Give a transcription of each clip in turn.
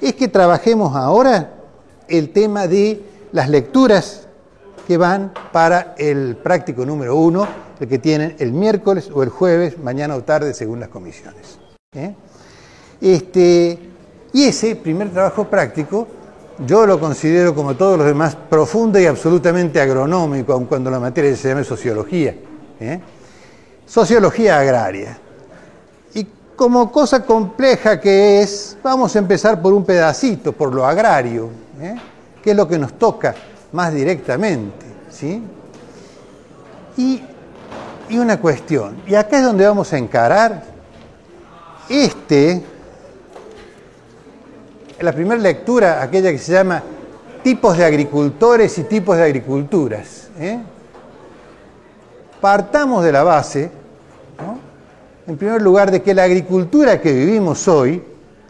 es que trabajemos ahora el tema de las lecturas que van para el práctico número uno, el que tienen el miércoles o el jueves, mañana o tarde, según las comisiones. ¿eh? Este, y ese primer trabajo práctico yo lo considero, como todos los demás, profundo y absolutamente agronómico, aun cuando la materia se llame sociología. ¿eh? Sociología agraria. Como cosa compleja que es, vamos a empezar por un pedacito, por lo agrario, ¿eh? que es lo que nos toca más directamente. ¿sí? Y, y una cuestión, y acá es donde vamos a encarar este la primera lectura, aquella que se llama tipos de agricultores y tipos de agriculturas. ¿eh? Partamos de la base, en primer lugar, de que la agricultura que vivimos hoy,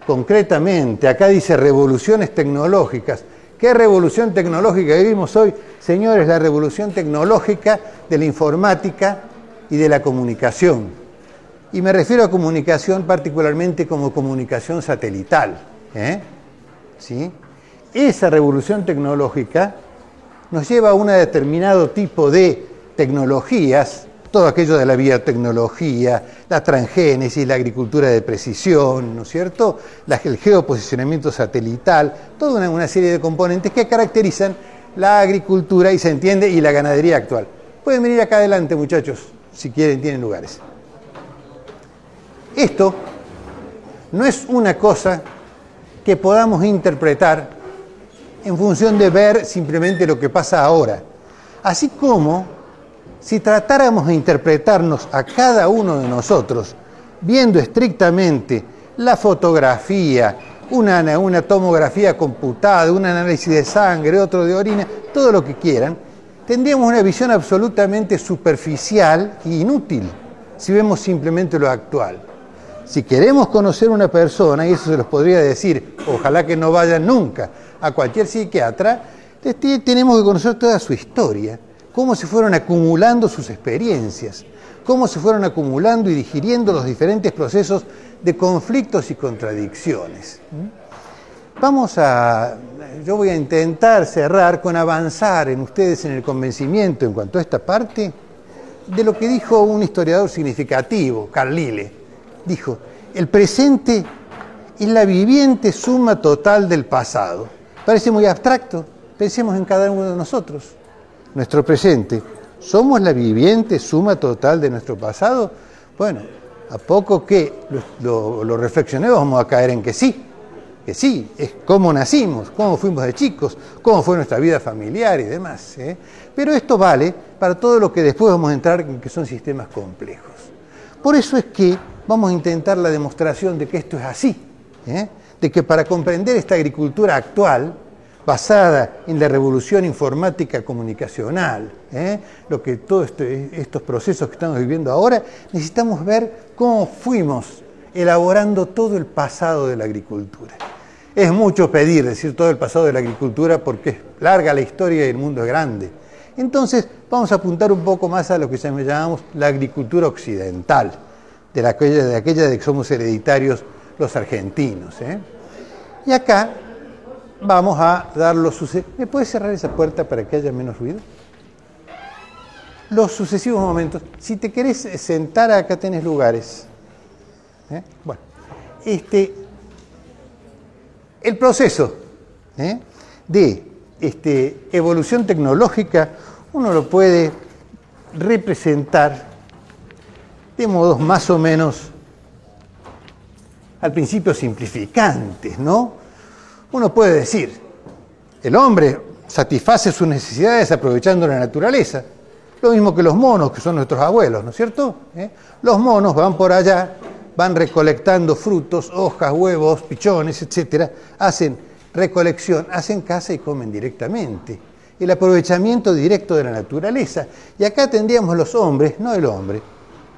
concretamente, acá dice revoluciones tecnológicas. ¿Qué revolución tecnológica vivimos hoy? Señores, la revolución tecnológica de la informática y de la comunicación. Y me refiero a comunicación particularmente como comunicación satelital. ¿eh? ¿sí? Esa revolución tecnológica nos lleva a un determinado tipo de tecnologías, todo aquello de la biotecnología, la transgénesis, la agricultura de precisión, ¿no es cierto? el geoposicionamiento satelital, toda una, serie de componentes que caracterizan la agricultura y se entiende y la ganadería actual. Pueden venir acá adelante, muchachos, si quieren, tienen lugares. Esto no es una cosa que podamos interpretar en función de ver simplemente lo que pasa ahora. Así como si tratáramos de interpretarnos a cada uno de nosotros, viendo estrictamente la fotografía, una, una tomografía computada, un análisis de sangre, otro de orina, todo lo que quieran, tendríamos una visión absolutamente superficial e inútil si vemos simplemente lo actual. Si queremos conocer una persona, y eso se los podría decir, ojalá que no vayan nunca a cualquier psiquiatra, tenemos que conocer toda su historia, cómo se fueron acumulando sus experiencias, cómo se fueron acumulando y digiriendo los diferentes procesos de conflictos y contradicciones. Vamos a, yo voy a intentar cerrar con avanzar en ustedes en el convencimiento en cuanto a esta parte de lo que dijo un historiador significativo, Carlile dijo, el presente es la viviente suma total del pasado. Parece muy abstracto, pensemos en cada uno de nosotros. Nuestro presente, ¿somos la viviente suma total de nuestro pasado? Bueno, a poco que lo, reflexionemos vamos a caer en que sí, que sí, es cómo nacimos, cómo fuimos de chicos, cómo fue nuestra vida familiar y demás. ¿eh? Pero esto vale para todo lo que después vamos a entrar en que son sistemas complejos. Por eso es que vamos a intentar la demostración de que esto es así, ¿eh? de que para comprender esta agricultura actual, basada en la revolución informática comunicacional, ¿eh? lo que todos este, estos procesos que estamos viviendo ahora, necesitamos ver cómo fuimos elaborando todo el pasado de la agricultura. Es mucho pedir decir todo el pasado de la agricultura porque es larga la historia y el mundo es grande. Entonces vamos a apuntar un poco más a lo que llamamos la agricultura occidental de, aquella, de aquella de que somos hereditarios los argentinos. ¿eh? Y acá vamos a dar los sucesivos. ¿Me puedes cerrar esa puerta para que haya menos ruido? Los sucesivos momentos. Si te querés sentar, acá tenés lugares. ¿eh? Bueno, este, el proceso ¿eh? de este, evolución tecnológica uno lo puede representar de modos más o menos al principio simplificantes, ¿no? Uno puede decir, el hombre satisface sus necesidades aprovechando la naturaleza, lo mismo que los monos, que son nuestros abuelos, ¿no es cierto? ¿Eh? Los monos van por allá, van recolectando frutos, hojas, huevos, pichones, etcétera, hacen recolección, hacen caza y comen directamente. El aprovechamiento directo de la naturaleza. Y acá tendríamos los hombres, no el hombre,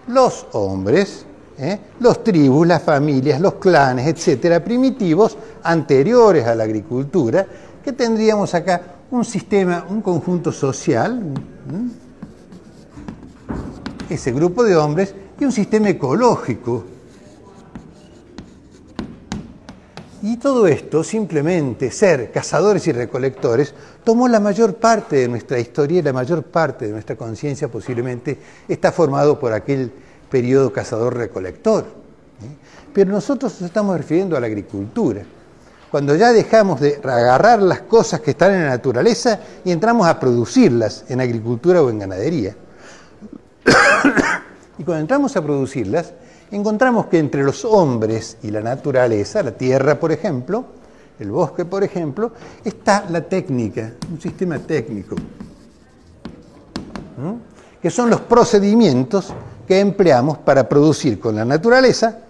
los hombres, ¿eh? los tribus, las familias, los clanes, etcétera, primitivos, anteriores a la agricultura, que tendríamos acá un sistema, un conjunto social, ese grupo de hombres, y un sistema ecológico, Y todo esto, simplemente ser cazadores y recolectores, tomó la mayor parte de nuestra historia y la mayor parte de nuestra conciencia posiblemente está formado por aquel periodo cazador-recolector. Pero nosotros nos estamos refiriendo a la agricultura. Cuando ya dejamos de agarrar las cosas que están en la naturaleza y entramos a producirlas en agricultura o en ganadería. y cuando entramos a producirlas, encontramos que entre los hombres y la naturaleza, la tierra, por ejemplo, el bosque, por ejemplo, está la técnica, un sistema técnico, que son los procedimientos que empleamos para producir con la naturaleza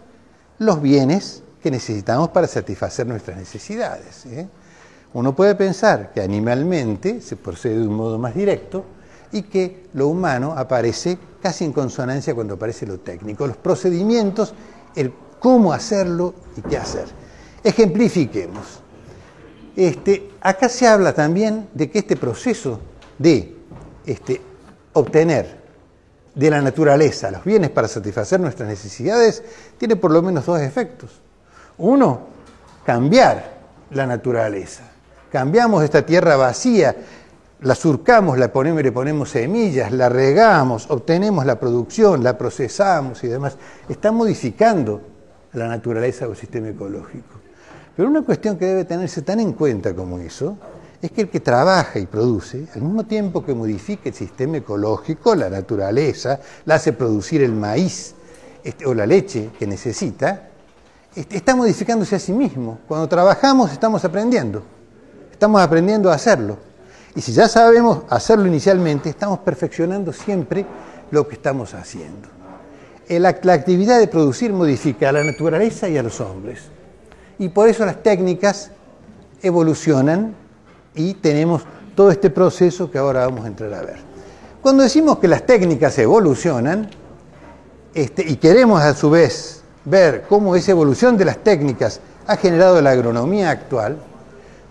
los bienes que necesitamos para satisfacer nuestras necesidades. Uno puede pensar que animalmente se procede de un modo más directo y que lo humano aparece casi en consonancia cuando aparece lo técnico, los procedimientos, el cómo hacerlo y qué hacer. Ejemplifiquemos. Este, acá se habla también de que este proceso de este, obtener de la naturaleza los bienes para satisfacer nuestras necesidades tiene por lo menos dos efectos. Uno, cambiar la naturaleza. Cambiamos esta tierra vacía, la surcamos, la ponemos, le ponemos semillas, la regamos, obtenemos la producción, la procesamos y demás. Está modificando la naturaleza o el sistema ecológico. Pero una cuestión que debe tenerse tan en cuenta como eso es que el que trabaja y produce, al mismo tiempo que modifica el sistema ecológico, la naturaleza, la hace producir el maíz este, o la leche que necesita, este, está modificándose a sí mismo. Cuando trabajamos estamos aprendiendo, estamos aprendiendo a hacerlo. Y si ya sabemos hacerlo inicialmente, estamos perfeccionando siempre lo que estamos haciendo. La, la actividad de producir modifica a la naturaleza y a los hombres. Y por eso las técnicas evolucionan y tenemos todo este proceso que ahora vamos a entrar a ver. Cuando decimos que las técnicas evolucionan, este, y queremos a su vez ver cómo esa evolución de las técnicas ha generado la agronomía actual,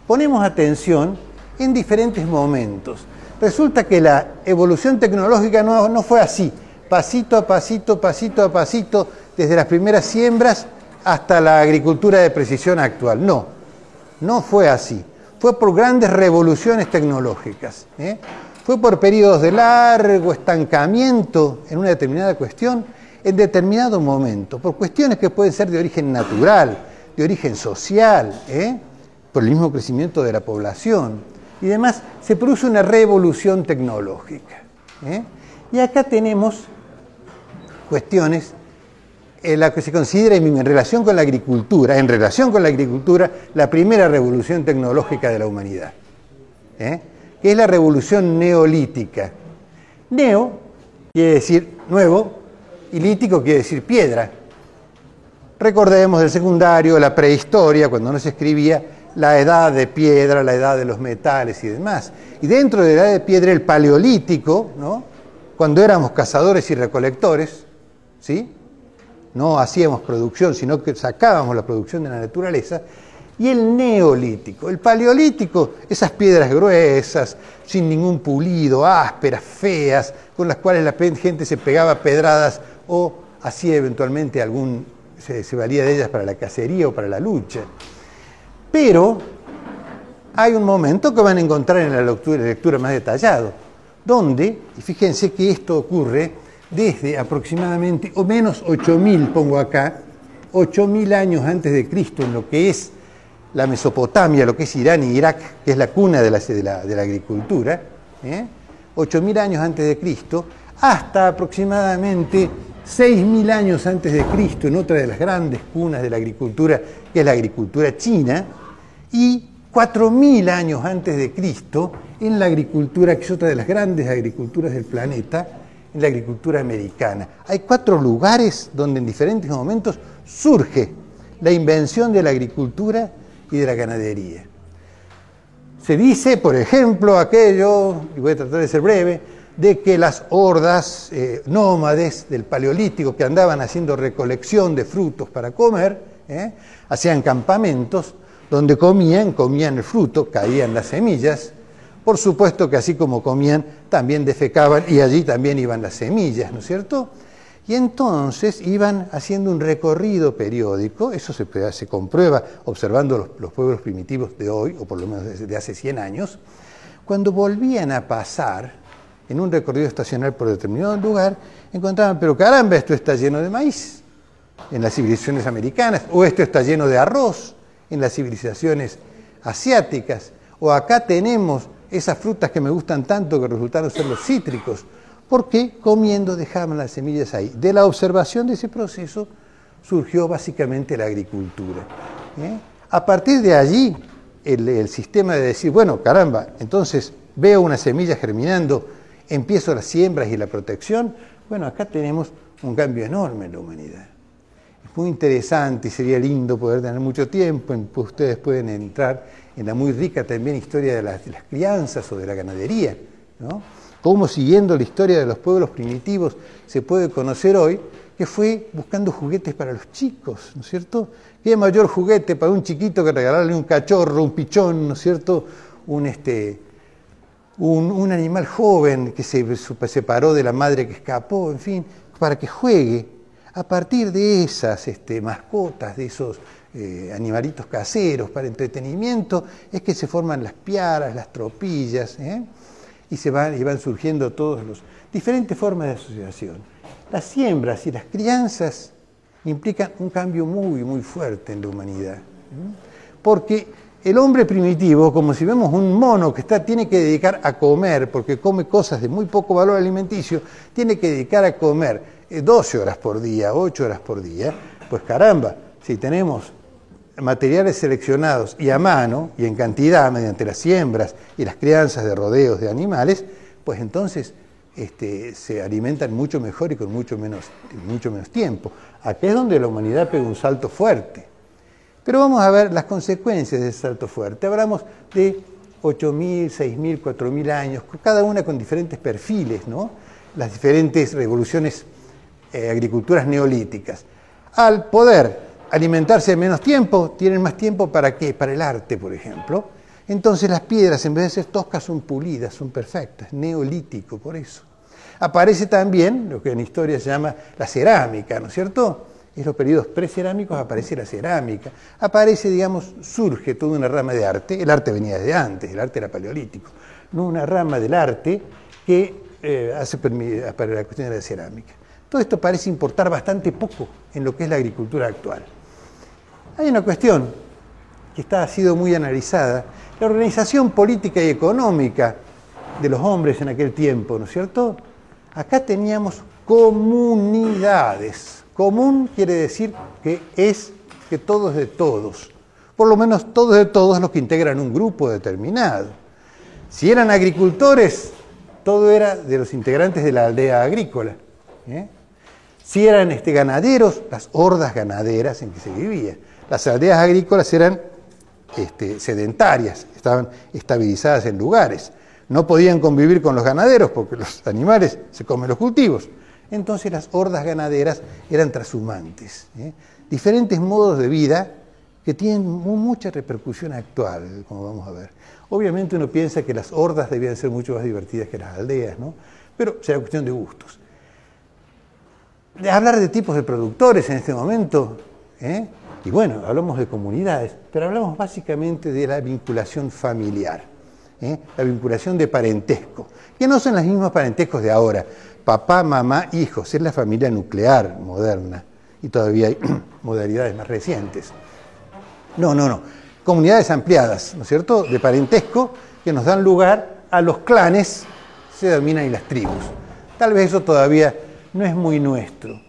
ponemos atención en diferentes momentos. Resulta que la evolución tecnológica no, no fue así, pasito a pasito, pasito a pasito, desde las primeras siembras hasta la agricultura de precisión actual. No, no fue así fue por grandes revoluciones tecnológicas. ¿eh? Fue por periodos de largo estancamiento en una determinada cuestión en determinado momento, por cuestiones que pueden ser de origen natural, de origen social, ¿eh? por el mismo crecimiento de la población y demás, se produce una revolución tecnológica. ¿eh? Y acá tenemos cuestiones la que se considera en relación con la agricultura, en relación con la agricultura, la primera revolución tecnológica de la humanidad, ¿eh? que es la revolución neolítica. Neo quiere decir nuevo y lítico quiere decir piedra. Recordemos del secundario, la prehistoria, cuando no se escribía la edad de piedra, la edad de los metales y demás. Y dentro de la edad de piedra, el paleolítico, ¿no? cuando éramos cazadores y recolectores, ¿sí? No hacíamos producción, sino que sacábamos la producción de la naturaleza, y el neolítico. El paleolítico, esas piedras gruesas, sin ningún pulido, ásperas, feas, con las cuales la gente se pegaba pedradas o hacía eventualmente algún, se, se valía de ellas para la cacería o para la lucha. Pero hay un momento que van a encontrar en la lectura, lectura más detallado, donde, y fíjense que esto ocurre desde aproximadamente, o menos 8.000, pongo acá, 8.000 años antes de Cristo, en lo que es la Mesopotamia, lo que es Irán y Irak, que es la cuna de la, de la, agricultura, ¿eh? 8.000 años antes de Cristo, hasta aproximadamente 6.000 años antes de Cristo, en otra de las grandes cunas de la agricultura, que es la agricultura china, y 4.000 años antes de Cristo en la agricultura, que es otra de las grandes agriculturas del planeta, en la agricultura americana. Hay cuatro lugares donde en diferentes momentos surge la invención de la agricultura y de la ganadería. Se dice, por ejemplo, aquello, y voy a tratar de ser breve, de que las hordas eh, nómades del Paleolítico que andaban haciendo recolección de frutos para comer, eh, hacían campamentos donde comían, comían el fruto, caían las semillas, por supuesto que así como comían, también defecaban y allí también iban las semillas, ¿no es cierto? Y entonces iban haciendo un recorrido periódico, eso se, comprueba observando los, pueblos primitivos de hoy, o por lo menos desde hace 100 años, cuando volvían a pasar en un recorrido estacional por determinado lugar, encontraban, pero caramba, esto está lleno de maíz en las civilizaciones americanas, o esto está lleno de arroz en las civilizaciones asiáticas, o acá tenemos esas frutas que me gustan tanto que resultaron ser los cítricos, porque comiendo dejaban las semillas ahí. De la observación de ese proceso surgió básicamente la agricultura. ¿eh? A partir de allí, el, sistema de decir, bueno, caramba, entonces veo una semilla germinando, empiezo las siembras y la protección, bueno, acá tenemos un cambio enorme en la humanidad. Es muy interesante y sería lindo poder tener mucho tiempo, ustedes pueden entrar en la muy rica también historia de las, de las crianzas o de la ganadería, ¿no? Cómo siguiendo la historia de los pueblos primitivos se puede conocer hoy que fue buscando juguetes para los chicos, ¿no es cierto? ¿Qué mayor juguete para un chiquito que regalarle un cachorro, un pichón, ¿no es cierto? Un, este, un, animal joven que se separó de la madre que escapó, en fin, para que juegue. A partir de esas este, mascotas, de esos eh, animalitos caseros para entretenimiento, es que se forman las piaras, las tropillas, ¿eh? y, se van, y van surgiendo todas las diferentes formas de asociación. Las siembras y las crianzas implican un cambio muy, muy fuerte en la humanidad. Porque el hombre primitivo, como si vemos un mono que está, tiene que dedicar a comer, porque come cosas de muy poco valor alimenticio, tiene que dedicar a comer 12 eh, horas por día, 8 horas por día, pues caramba, si tenemos materiales seleccionados y a mano y en cantidad mediante las siembras y las crianzas de rodeos de animales, pues entonces este, se alimentan mucho mejor y con mucho menos, mucho menos tiempo. Aquí es donde la humanidad pega un salto fuerte. Pero vamos a ver las consecuencias de ese salto fuerte. Hablamos de 8.000, 6.000, 4.000 años, cada una con diferentes perfiles, ¿no? las diferentes revoluciones, eh, agriculturas neolíticas. Al poder alimentarse en menos tiempo, tienen más tiempo para qué? Para el arte, por ejemplo. Entonces las piedras, en vez de ser toscas, son pulidas, son perfectas, neolítico, por eso. Aparece también lo que en historia se llama la cerámica, ¿no es cierto? En los periodos precerámicos aparece la cerámica. Aparece, digamos, surge toda una rama de arte. El arte venía desde antes, el arte era paleolítico. No una rama del arte que eh, hace para la cuestión de la cerámica. Todo esto parece importar bastante poco en lo que es la agricultura actual. Hay una cuestión que está, ha sido muy analizada, la organización política y económica de los hombres en aquel tiempo, ¿no es cierto? Acá teníamos comunidades. Común quiere decir que es que todos de todos. Por lo menos todos de todos los que integran un grupo determinado. Si eran agricultores, todo era de los integrantes de la aldea agrícola. ¿eh? Si eran este, ganaderos, las hordas ganaderas en que se vivía. Las aldeas agrícolas eran este, sedentarias, estaban estabilizadas en lugares no podían convivir con los ganaderos porque los animales se comen los cultivos. Entonces las hordas ganaderas eran trashumantes. ¿eh? Diferentes modos de vida que tienen mucha repercusión actual, como vamos a ver. Obviamente uno piensa que las hordas debían ser mucho más divertidas que las aldeas, ¿no? pero será cuestión de gustos. De hablar de tipos de productores en este momento, ¿eh? Y bueno, hablamos de comunidades, pero hablamos básicamente de la vinculación familiar. ¿eh? la vinculación de parentesco, que no son los mismos parentescos de ahora, papá, mamá, hijos, es la familia nuclear moderna, y todavía hay modalidades más recientes. No, no, no, comunidades ampliadas, ¿no es cierto?, de parentesco que nos dan lugar a los clanes, se dominan y las tribus. Tal vez eso todavía no es muy nuestro.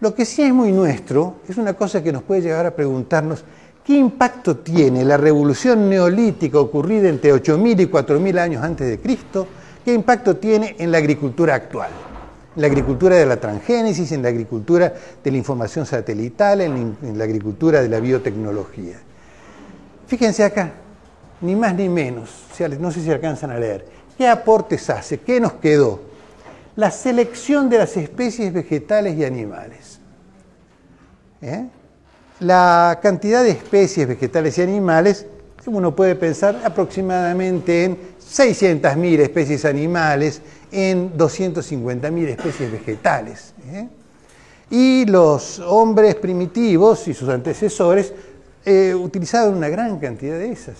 Lo que sí es muy nuestro es una cosa que nos puede llevar a preguntarnos ¿Qué impacto tiene la revolución neolítica ocurrida entre 8.000 y 4.000 años antes de Cristo? ¿Qué impacto tiene en la agricultura actual? En la agricultura de la transgénesis, en la agricultura de la información satelital, en, la agricultura de la biotecnología. Fíjense acá, ni más ni menos, no sé si alcanzan a leer. ¿Qué aportes hace? ¿Qué nos quedó? La selección de las especies vegetales y animales. ¿Eh? la cantidad de especies vegetales y animales, uno puede pensar aproximadamente en 600.000 especies animales, en 250.000 especies vegetales. ¿eh? Y los hombres primitivos y sus antecesores eh, utilizaban una gran cantidad de esas.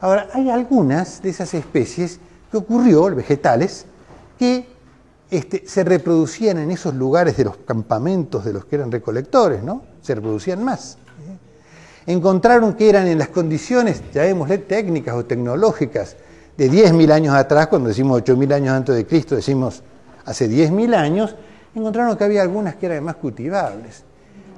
Ahora, hay algunas de esas especies que ocurrió, vegetales, que este, se reproducían en esos lugares de los campamentos de los que eran recolectores, ¿no? Se reproducían más. Encontraron que eran en las condiciones, llamémosle técnicas o tecnológicas, de 10.000 años atrás, cuando decimos 8.000 años antes de Cristo, decimos hace 10.000 años, encontraron que había algunas que eran más cultivables.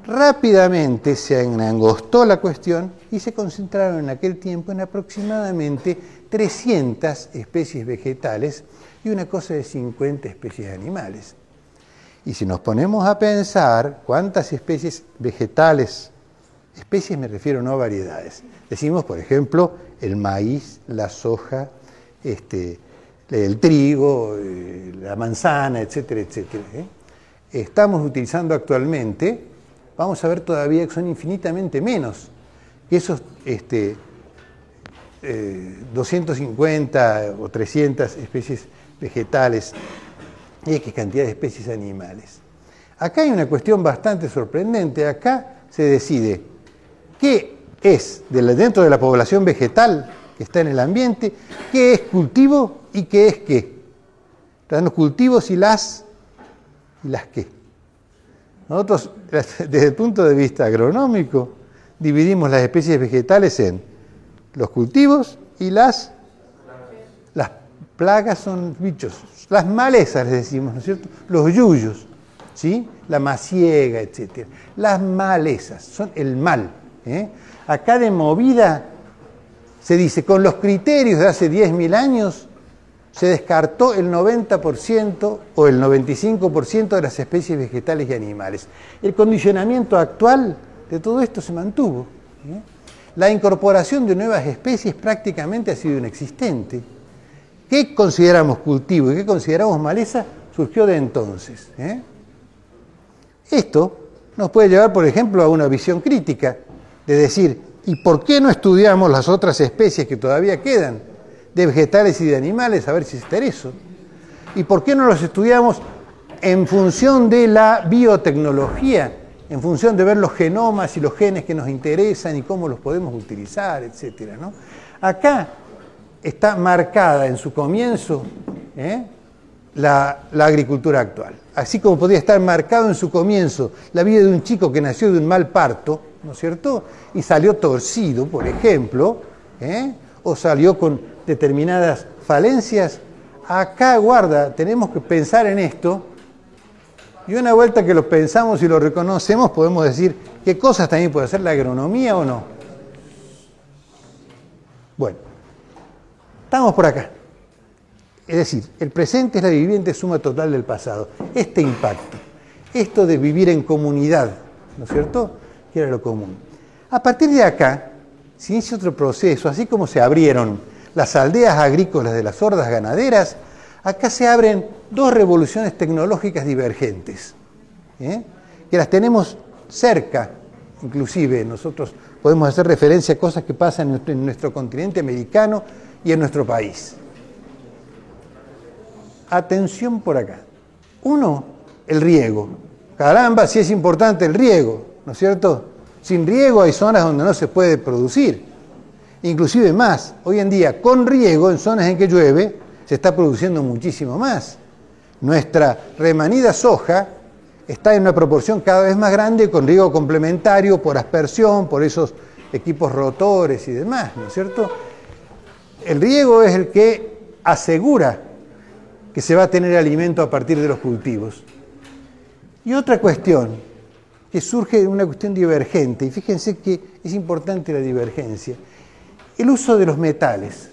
Rápidamente se angostó la cuestión y se concentraron en aquel tiempo en aproximadamente 300 especies vegetales y una cosa de 50 especies de animales. Y si nos ponemos a pensar cuántas especies vegetales, especies me refiero no a variedades, decimos por ejemplo el maíz, la soja, este, el trigo, eh, la manzana, etcétera, etcétera. ¿eh? Estamos utilizando actualmente, vamos a ver todavía que son infinitamente menos que esos este, 250 eh, o 300 especies vegetales y qué cantidad de especies animales. Acá hay una cuestión bastante sorprendente. Acá se decide qué es dentro de la población vegetal que está en el ambiente, qué es cultivo y qué es qué. Están los cultivos y las y las qué. Nosotros, desde el punto de vista agronómico, dividimos las especies vegetales en los cultivos y las plagas son bichos, las malezas les decimos, ¿no es cierto? Los yuyos, ¿sí? La maciega, etc. Las malezas son el mal. ¿eh? Acá de movida se dice, con los criterios de hace 10.000 años, se descartó el 90% o el 95% de las especies vegetales y animales. El condicionamiento actual de todo esto se mantuvo. ¿eh? La incorporación de nuevas especies prácticamente ha sido inexistente. ¿Qué consideramos cultivo y qué consideramos maleza? Surgió de entonces. ¿eh? Esto nos puede llevar, por ejemplo, a una visión crítica de decir, ¿Y por qué no estudiamos las otras especies que todavía quedan, de vegetales y de animales, a ver si está eso? ¿Y por qué no los estudiamos en función de la biotecnología, en función de ver los genomas y los genes que nos interesan y cómo los podemos utilizar, etcétera? ¿no? Acá está marcada en su comienzo ¿eh? la, agricultura actual. Así como podría estar marcado en su comienzo la vida de un chico que nació de un mal parto, ¿no es cierto? Y salió torcido, por ejemplo, ¿eh? o salió con determinadas falencias. Acá, guarda, tenemos que pensar en esto. Y una vuelta que lo pensamos y lo reconocemos, podemos decir qué cosas también puede hacer la agronomía o no. Bueno, estamos por acá. Es decir, el presente es la viviente suma total del pasado. Este impacto, esto de vivir en comunidad, ¿no es cierto? que era lo común. A partir de acá se inicia otro proceso, así como se abrieron las aldeas agrícolas de las hordas ganaderas, acá se abren dos revoluciones tecnológicas divergentes, ¿eh? que las tenemos cerca, inclusive nosotros podemos hacer referencia a cosas que pasan en nuestro continente americano y en nuestro país. Atención por acá. Uno, el riego. Caramba, si es importante el riego. ¿no es cierto? Sin riego hay zonas donde no se puede producir. Inclusive más, hoy en día con riego, en zonas en que llueve, se está produciendo muchísimo más. Nuestra remanida soja está en una proporción cada vez más grande con riego complementario por aspersión, por esos equipos rotores y demás, ¿no es cierto? El riego es el que asegura que se va a tener alimento a partir de los cultivos. Y otra cuestión que surge de una cuestión divergente, y fíjense que es importante la divergencia, el uso de los metales.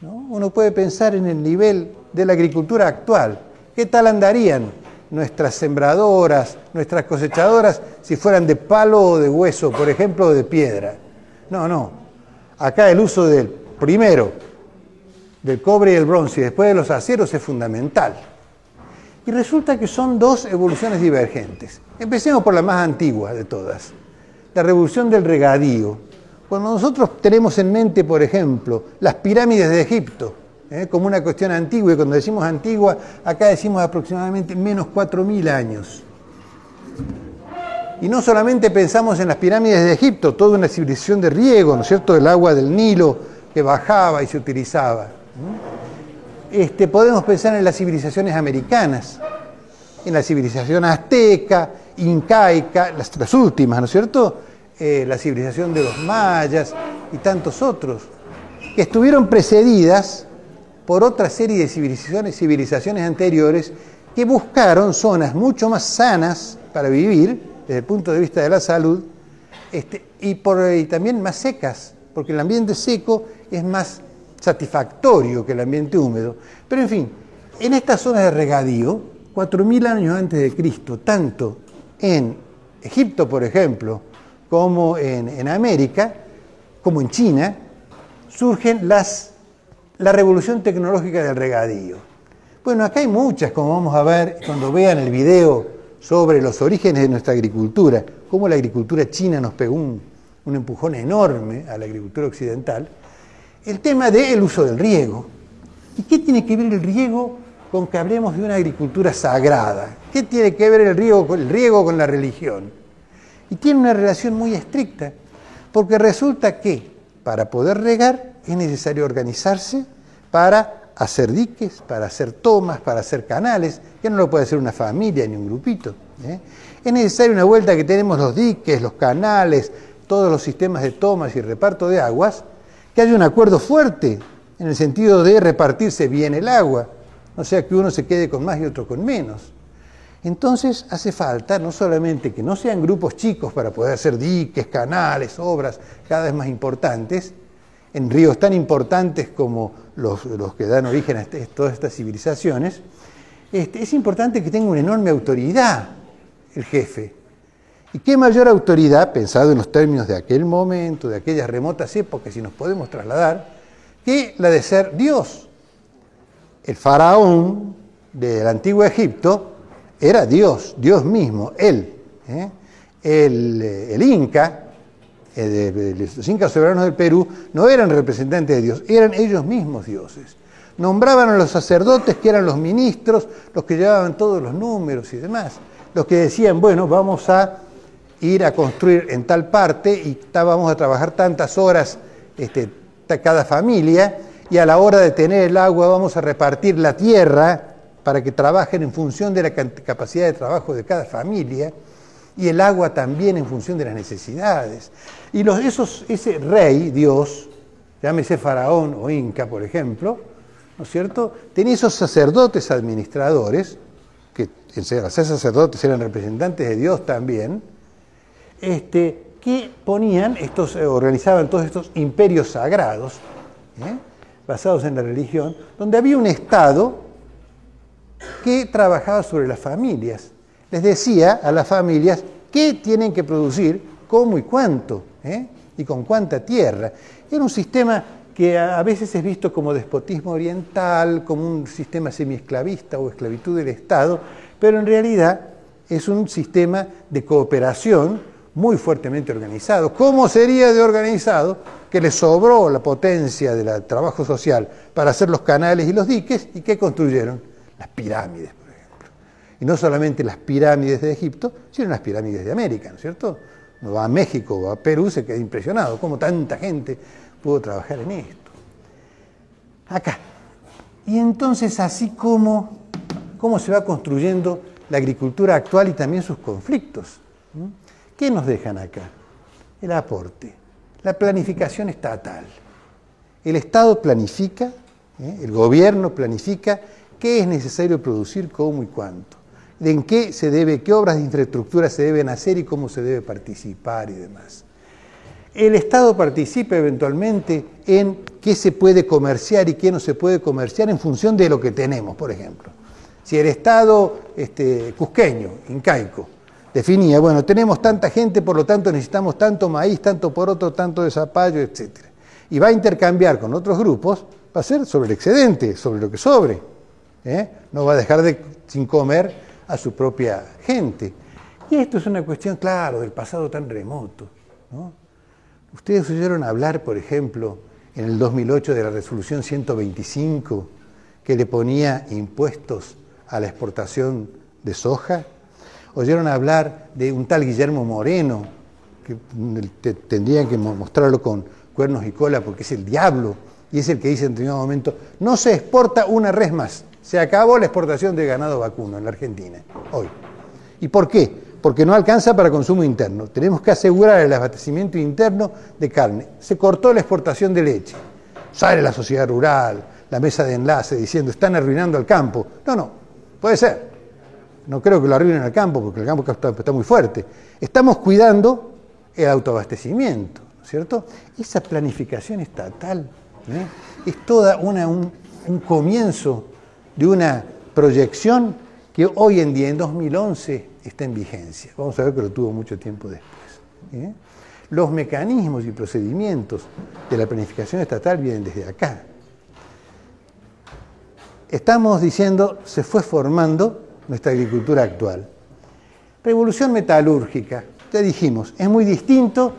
Uno puede pensar en el nivel de la agricultura actual. ¿Qué tal andarían nuestras sembradoras, nuestras cosechadoras, si fueran de palo o de hueso, por ejemplo, o de piedra? No, no. Acá el uso del, primero, del cobre y el bronce y después de los aceros es fundamental. Y resulta que son dos evoluciones divergentes. Empecemos por la más antigua de todas, la revolución del regadío. Cuando nosotros tenemos en mente, por ejemplo, las pirámides de Egipto, ¿eh? como una cuestión antigua, y cuando decimos antigua, acá decimos aproximadamente menos 4.000 años. Y no solamente pensamos en las pirámides de Egipto, toda una civilización de riego, ¿no es cierto?, del agua del Nilo que bajaba y se utilizaba. Este, podemos pensar en las civilizaciones americanas, en la civilización azteca, incaica, las, últimas, ¿no es cierto? Eh, la civilización de los mayas y tantos otros, que estuvieron precedidas por otra serie de civilizaciones, civilizaciones anteriores que buscaron zonas mucho más sanas para vivir desde el punto de vista de la salud este, y, por, y también más secas, porque el ambiente seco es más satisfactorio que el ambiente húmedo. Pero en fin, en estas zonas de regadío, 4.000 años antes de Cristo, tanto en Egipto, por ejemplo, como en, América, como en China, surgen la revolución tecnológica del regadío. Bueno, acá hay muchas, como vamos a ver cuando vean el video sobre los orígenes de nuestra agricultura, cómo la agricultura china nos pegó un, un empujón enorme a la agricultura occidental el tema del uso del riego. ¿Y qué tiene que ver el riego con que hablemos de una agricultura sagrada? ¿Qué tiene que ver el riego, el riego con la religión? Y tiene una relación muy estricta, porque resulta que para poder regar es necesario organizarse para hacer diques, para hacer tomas, para hacer canales, que no lo puede hacer una familia ni un grupito. ¿eh? Es necesaria una vuelta que tenemos los diques, los canales, todos los sistemas de tomas y reparto de aguas, que haya un acuerdo fuerte en el sentido de repartirse bien el agua, no sea que uno se quede con más y otro con menos. Entonces hace falta no solamente que no sean grupos chicos para poder hacer diques, canales, obras cada vez más importantes, en ríos tan importantes como los, que dan origen a este, todas estas civilizaciones, este, es importante que tenga una enorme autoridad el jefe, ¿Y qué mayor autoridad, pensado en los términos de aquel momento, de aquellas remotas épocas, si nos podemos trasladar, que la de ser Dios? El faraón del antiguo Egipto era Dios, Dios mismo, él. ¿eh? El, Inca, eh, los incas soberanos del Perú, no eran representantes de Dios, eran ellos mismos dioses. Nombraban a los sacerdotes que eran los ministros, los que llevaban todos los números y demás, los que decían, bueno, vamos a ir a construir en tal parte y vamos a trabajar tantas horas este, cada familia y a la hora de tener el agua vamos a repartir la tierra para que trabajen en función de la capacidad de trabajo de cada familia y el agua también en función de las necesidades. Y los, esos, ese rey, Dios, llámese faraón o inca, por ejemplo, ¿no es cierto? Tenía esos sacerdotes administradores, que al ser sacerdotes eran representantes de Dios también, este, que ponían, estos, eh, organizaban todos estos imperios sagrados, ¿eh? basados en la religión, donde había un Estado que trabajaba sobre las familias. Les decía a las familias qué tienen que producir, cómo y cuánto, ¿eh? y con cuánta tierra. Era un sistema que a veces es visto como despotismo oriental, como un sistema semiesclavista o esclavitud del Estado, pero en realidad es un sistema de cooperación muy fuertemente organizado. ¿Cómo sería de organizado que le sobró la potencia del trabajo social para hacer los canales y los diques y qué construyeron? Las pirámides, por ejemplo. Y no solamente las pirámides de Egipto, sino las pirámides de América, ¿no es cierto? Uno va a México o a Perú, se queda impresionado cómo tanta gente pudo trabajar en esto. Acá. Y entonces así como cómo se va construyendo la agricultura actual y también sus conflictos. ¿Qué nos dejan acá? El aporte, la planificación estatal. El Estado planifica, ¿eh? el gobierno planifica qué es necesario producir, cómo y cuánto. En qué se debe, qué obras de infraestructura se deben hacer y cómo se debe participar y demás. El Estado participa eventualmente en qué se puede comerciar y qué no se puede comerciar en función de lo que tenemos, por ejemplo. Si el Estado este, cusqueño, incaico, definía, bueno, tenemos tanta gente, por lo tanto necesitamos tanto maíz, tanto poroto, tanto de zapallo, etc. Y va a intercambiar con otros grupos, va a ser sobre el excedente, sobre lo que sobre. ¿eh? No va a dejar de, sin comer a su propia gente. Y esto es una cuestión, claro, del pasado tan remoto. Ustedes oyeron hablar, por ejemplo, en el 2008 de la resolución 125 que le ponía impuestos a la exportación de soja. Oyeron hablar de un tal Guillermo Moreno, que tendrían que mostrarlo con cuernos y cola porque es el diablo y es el que dice en determinado momento, no se exporta una res más, se acabó la exportación de ganado vacuno en la Argentina, hoy. ¿Y por qué? Porque no alcanza para consumo interno. Tenemos que asegurar el abastecimiento interno de carne. Se cortó la exportación de leche. Sale la sociedad rural, la mesa de enlace diciendo, están arruinando el campo. No, no, puede ser. No creo que lo arruinen al campo, porque el campo está, muy fuerte. Estamos cuidando el autoabastecimiento, ¿cierto? Esa planificación estatal ¿eh? es toda una, un, comienzo de una proyección que hoy en día, en 2011, está en vigencia. Vamos a ver que lo tuvo mucho tiempo después. ¿eh? Los mecanismos y procedimientos de la planificación estatal vienen desde acá. Estamos diciendo, se fue formando nuestra agricultura actual. Revolución metalúrgica, ya dijimos, es muy distinto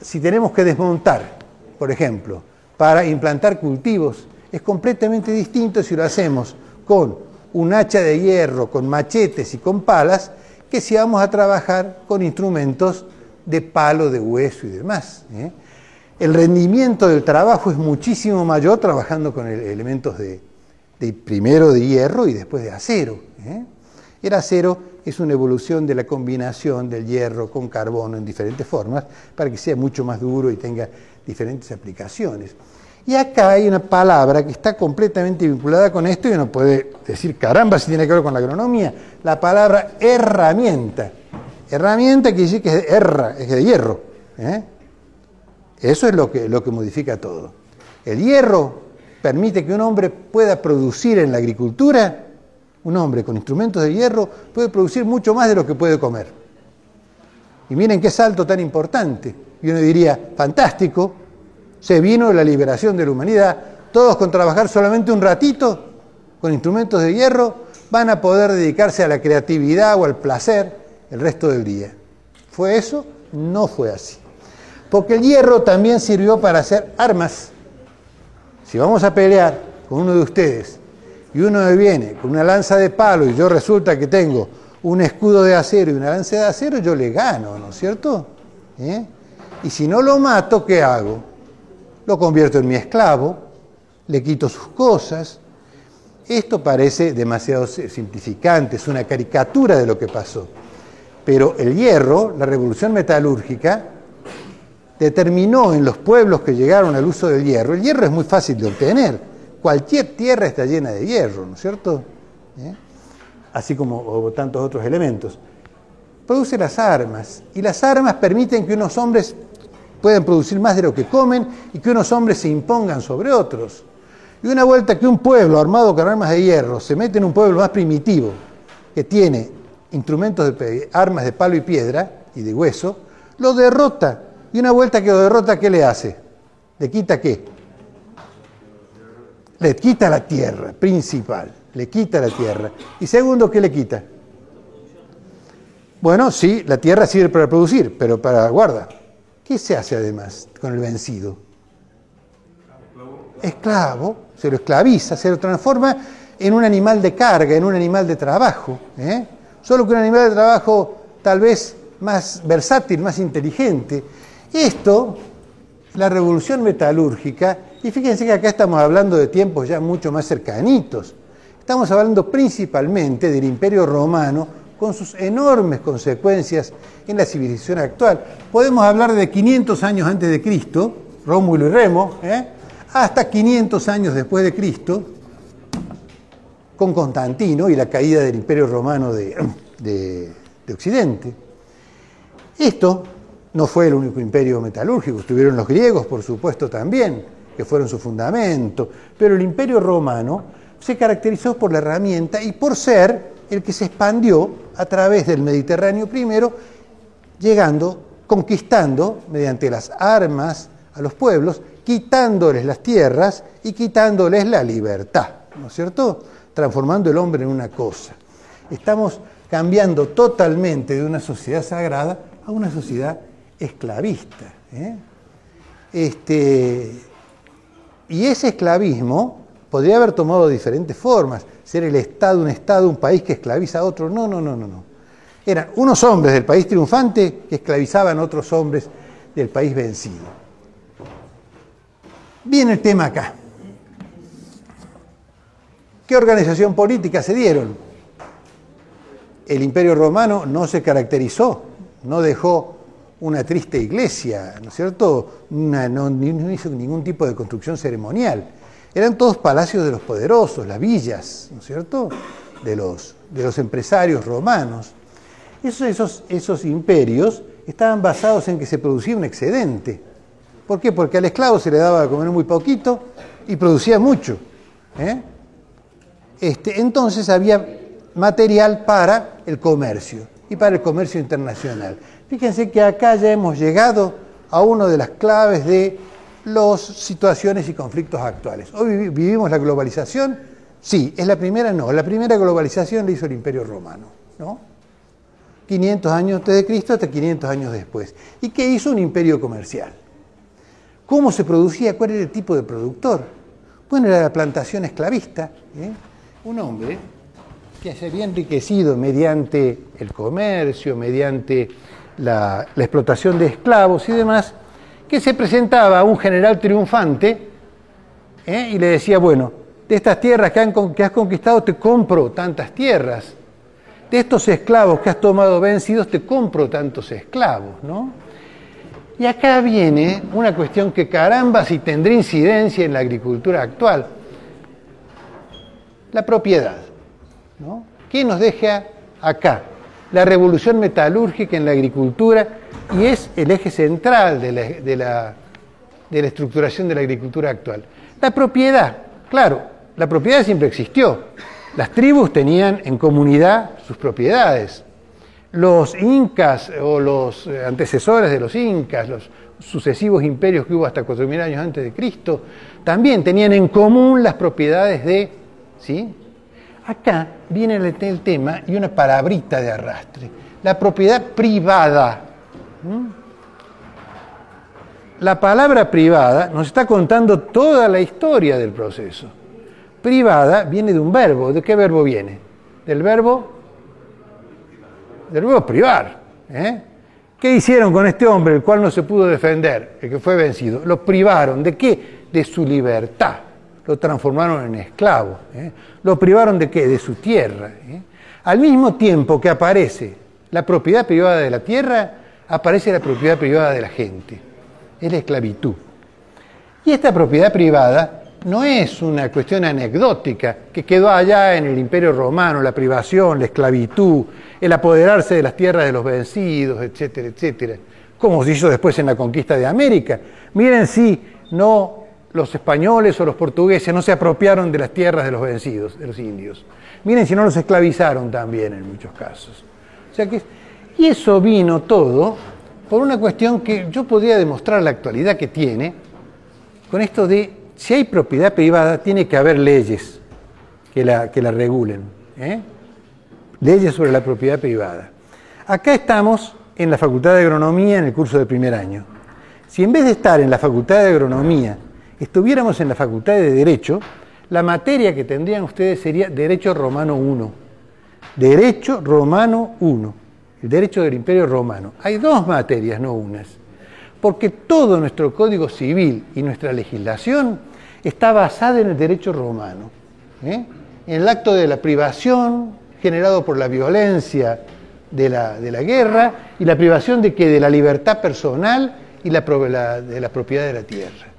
si tenemos que desmontar, por ejemplo, para implantar cultivos. Es completamente distinto si lo hacemos con un hacha de hierro, con machetes y con palas, que si vamos a trabajar con instrumentos de palo, de hueso y demás. ¿eh? El rendimiento del trabajo es muchísimo mayor trabajando con elementos de, primero de hierro y después de acero. ¿eh? El acero es una evolución de la combinación del hierro con carbono en diferentes formas para que sea mucho más duro y tenga diferentes aplicaciones. Y acá hay una palabra que está completamente vinculada con esto y uno puede decir, caramba, si tiene que ver con la agronomía, la palabra herramienta. Herramienta quiere decir que es de, erra, es de hierro. ¿eh? Eso es lo que, lo que modifica todo. El hierro permite que un hombre pueda producir en la agricultura, un hombre con instrumentos de hierro puede producir mucho más de lo que puede comer. Y miren qué salto tan importante. Y uno diría, fantástico, se vino la liberación de la humanidad, todos con trabajar solamente un ratito con instrumentos de hierro van a poder dedicarse a la creatividad o al placer el resto del día. ¿Fue eso? No fue así. Porque el hierro también sirvió para hacer armas. Si vamos a pelear con uno de ustedes y uno me viene con una lanza de palo y yo resulta que tengo un escudo de acero y una lanza de acero, yo le gano, ¿no es cierto? ¿Eh? Y si no lo mato, ¿qué hago? Lo convierto en mi esclavo, le quito sus cosas. Esto parece demasiado simplificante, es una caricatura de lo que pasó. Pero el hierro, la revolución metalúrgica, determinó en los pueblos que llegaron al uso del hierro, el hierro es muy fácil de obtener, cualquier tierra está llena de hierro, ¿no es cierto? ¿Eh? Así como tantos otros elementos. Produce las armas, y las armas permiten que unos hombres puedan producir más de lo que comen y que unos hombres se impongan sobre otros. Y una vuelta que un pueblo armado con armas de hierro se mete en un pueblo más primitivo, que tiene instrumentos de armas de palo y piedra y de hueso, lo derrota. Y una vuelta que lo derrota, ¿qué le hace? ¿Le quita qué? Le quita la tierra, principal. Le quita la tierra. Y segundo, ¿qué le quita? Bueno, sí, la tierra sirve para producir, pero para guarda. ¿Qué se hace además con el vencido? Esclavo, se lo esclaviza, se lo transforma en un animal de carga, en un animal de trabajo. ¿eh? Solo que un animal de trabajo tal vez más versátil, más inteligente. Esto, la revolución metalúrgica, y fíjense que acá estamos hablando de tiempos ya mucho más cercanitos. Estamos hablando principalmente del Imperio Romano con sus enormes consecuencias en la civilización actual. Podemos hablar de 500 años antes de Cristo, Rómulo y Remo, ¿eh? hasta 500 años después de Cristo, con Constantino y la caída del Imperio Romano de, de, Occidente. Esto no fue el único imperio metalúrgico, estuvieron los griegos, por supuesto, también, que fueron su fundamento, pero el Imperio Romano se caracterizó por la herramienta y por ser el que se expandió a través del Mediterráneo primero, llegando, conquistando mediante las armas a los pueblos, quitándoles las tierras y quitándoles la libertad, ¿no es cierto? transformando el hombre en una cosa. Estamos cambiando totalmente de una sociedad sagrada a una sociedad esclavista. ¿eh? Este, y ese esclavismo podría haber tomado diferentes formas, ser el Estado, un Estado, un país que esclaviza a otro. No, no, no, no, no. Eran unos hombres del país triunfante que esclavizaban a otros hombres del país vencido. Viene el tema acá. ¿Qué organización política se dieron? El imperio romano no se caracterizó, no dejó una triste iglesia, ¿no es cierto? no, hizo ningún tipo de construcción ceremonial. Eran todos palacios de los poderosos, las villas, ¿no es cierto? De los, de los empresarios romanos. Esos, esos, esos imperios estaban basados en que se producía un excedente. ¿Por qué? Porque al esclavo se le daba a comer muy poquito y producía mucho. ¿eh? Este, entonces había material para el comercio y para el comercio internacional. Fíjense que acá ya hemos llegado a una de las claves de las situaciones y conflictos actuales. Hoy vivimos la globalización, sí, es la primera, no, la primera globalización la hizo el Imperio Romano, ¿no? 500 años antes de Cristo hasta 500 años después. ¿Y qué hizo un imperio comercial? ¿Cómo se producía? ¿Cuál era el tipo de productor? Bueno, era la plantación esclavista. ¿eh? Un hombre que se había enriquecido mediante el comercio, mediante la, explotación de esclavos y demás, que se presentaba a un general triunfante ¿eh? y le decía, bueno, de estas tierras que, que has conquistado te compro tantas tierras, de estos esclavos que has tomado vencidos te compro tantos esclavos, ¿no? Y acá viene una cuestión que caramba si tendrá incidencia en la agricultura actual, la propiedad, ¿no? ¿Qué nos deja acá? La revolución metalúrgica en la agricultura y es el eje central de la, de la, estructuración de la agricultura actual. La propiedad, claro, la propiedad siempre existió. Las tribus tenían en comunidad sus propiedades. Los incas o los antecesores de los incas, los sucesivos imperios que hubo hasta 4.000 años antes de Cristo, también tenían en común las propiedades de ¿sí? Acá viene el, tema y una palabrita de arrastre. La propiedad privada. La palabra privada nos está contando toda la historia del proceso. Privada viene de un verbo. ¿De qué verbo viene? Del verbo del verbo privar. ¿eh? ¿Qué hicieron con este hombre, el cual no se pudo defender, el que fue vencido? Lo privaron. ¿De qué? De su libertad lo transformaron en esclavo. ¿eh? ¿Lo privaron de qué? De su tierra. ¿eh? Al mismo tiempo que aparece la propiedad privada de la tierra, aparece la propiedad privada de la gente. Es la esclavitud. Y esta propiedad privada no es una cuestión anecdótica que quedó allá en el Imperio Romano, la privación, la esclavitud, el apoderarse de las tierras de los vencidos, etcétera, etcétera, como se hizo después en la conquista de América. Miren si no los españoles o los portugueses no se apropiaron de las tierras de los vencidos, de los indios. Miren si no los esclavizaron también en muchos casos. O sea que, y eso vino todo por una cuestión que yo podría demostrar la actualidad que tiene, con esto de si hay propiedad privada, tiene que haber leyes que la, que la regulen. ¿eh? Leyes sobre la propiedad privada. Acá estamos en la Facultad de Agronomía en el curso de primer año. Si en vez de estar en la Facultad de Agronomía estuviéramos en la Facultad de Derecho, la materia que tendrían ustedes sería Derecho Romano I. Derecho Romano I, el derecho del Imperio Romano. Hay dos materias, no unas, porque todo nuestro Código Civil y nuestra legislación está basada en el derecho romano, ¿eh? en el acto de la privación generado por la violencia de la, guerra y la privación de que de la libertad personal y la, de la propiedad de la tierra.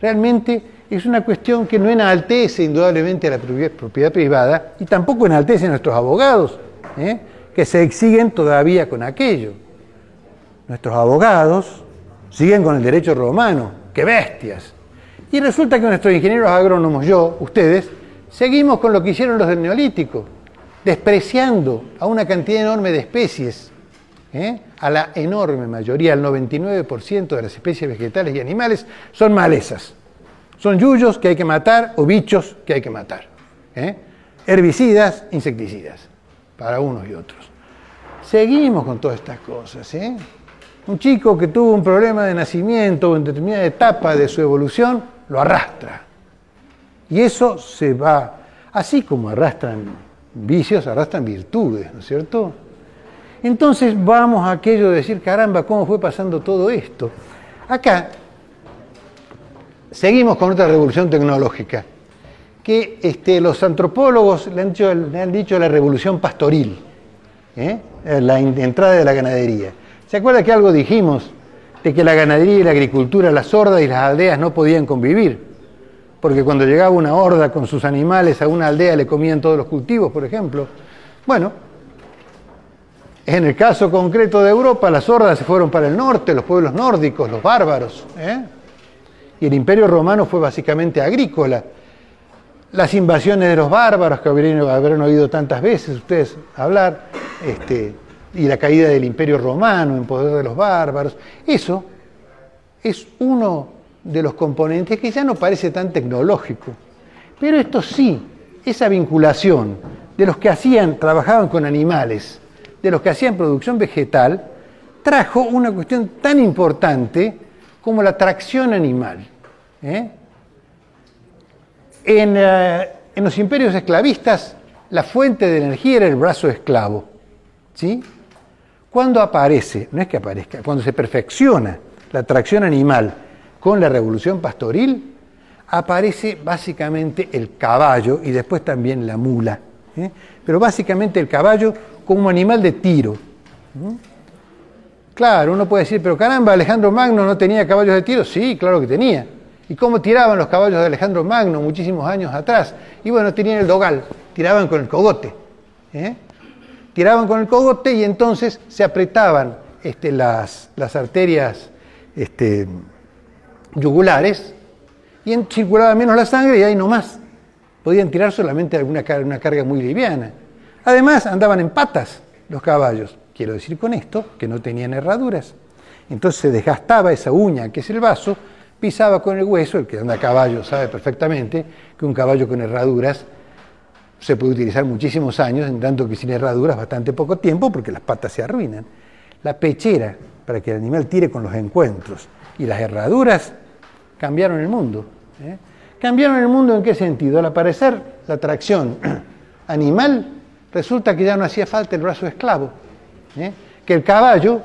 Realmente es una cuestión que no enaltece indudablemente a la propiedad privada y tampoco enaltece a nuestros abogados, ¿eh? que se exigen todavía con aquello. Nuestros abogados siguen con el derecho romano, ¡qué bestias! Y resulta que nuestros ingenieros agrónomos, yo, ustedes, seguimos con lo que hicieron los del Neolítico, despreciando a una cantidad enorme de especies ¿eh? a la enorme mayoría, el 99% de las especies vegetales y animales, son malezas. Son yuyos que hay que matar o bichos que hay que matar. ¿eh? Herbicidas, insecticidas, para unos y otros. Seguimos con todas estas cosas. ¿eh? Un chico que tuvo un problema de nacimiento o en determinada etapa de su evolución, lo arrastra. Y eso se va, así como arrastran vicios, arrastran virtudes, ¿no es cierto? Entonces vamos a aquello de decir, caramba, ¿cómo fue pasando todo esto? Acá seguimos con otra revolución tecnológica, que este, los antropólogos le han, dicho, la revolución pastoril, ¿eh? la entrada de la ganadería. ¿Se acuerda que algo dijimos de que la ganadería y la agricultura, las hordas y las aldeas no podían convivir? Porque cuando llegaba una horda con sus animales a una aldea le comían todos los cultivos, por ejemplo. Bueno, en el caso concreto de Europa, las hordas se fueron para el norte, los pueblos nórdicos, los bárbaros. ¿eh? Y el imperio romano fue básicamente agrícola. Las invasiones de los bárbaros, que habrán, oído tantas veces ustedes hablar, este, y la caída del imperio romano en poder de los bárbaros, eso es uno de los componentes que ya no parece tan tecnológico. Pero esto sí, esa vinculación de los que hacían, trabajaban con animales, de los que hacían producción vegetal, trajo una cuestión tan importante como la tracción animal. ¿eh? Eh, en, los imperios esclavistas, la fuente de energía era el brazo esclavo. ¿sí? Cuando aparece, no es que aparezca, cuando se perfecciona la tracción animal con la revolución pastoril, aparece básicamente el caballo y después también la mula. ¿eh? Pero básicamente el caballo como animal de tiro. Claro, uno puede decir, pero caramba, Alejandro Magno no tenía caballos de tiro. Sí, claro que tenía. ¿Y cómo tiraban los caballos de Alejandro Magno muchísimos años atrás? Y bueno, tenían el dogal, tiraban con el cogote. ¿eh? Tiraban con el cogote y entonces se apretaban este, las, las, arterias este, yugulares y circulaba menos la sangre y ahí nomás. Podían tirar solamente alguna una carga muy liviana. Además, andaban en patas los caballos. Quiero decir con esto que no tenían herraduras. Entonces se desgastaba esa uña, que es el vaso, pisaba con el hueso, el que anda a caballo sabe perfectamente que un caballo con herraduras se puede utilizar muchísimos años, en tanto que sin herraduras bastante poco tiempo, porque las patas se arruinan. La pechera, para que el animal tire con los encuentros, y las herraduras cambiaron el mundo. ¿eh? ¿Cambiaron el mundo en qué sentido? Al aparecer la tracción animal, resulta que ya no hacía falta el brazo esclavo, ¿eh? que el caballo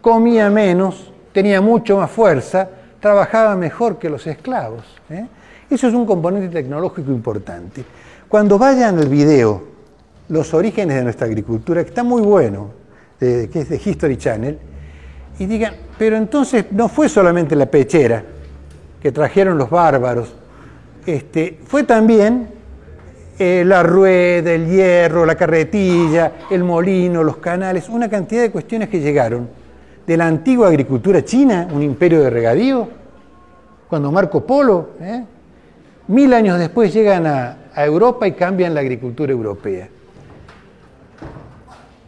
comía menos, tenía mucho más fuerza, trabajaba mejor que los esclavos. ¿eh? Eso es un componente tecnológico importante. Cuando vayan al video, los orígenes de nuestra agricultura, que está muy bueno, que es de History Channel, y digan, pero entonces no fue solamente la pechera que trajeron los bárbaros, este, fue también eh, la rueda, el hierro, la carretilla, el molino, los canales, una cantidad de cuestiones que llegaron de la antigua agricultura china, un imperio de regadío, cuando Marco Polo, ¿eh? mil años después llegan a, Europa y cambian la agricultura europea.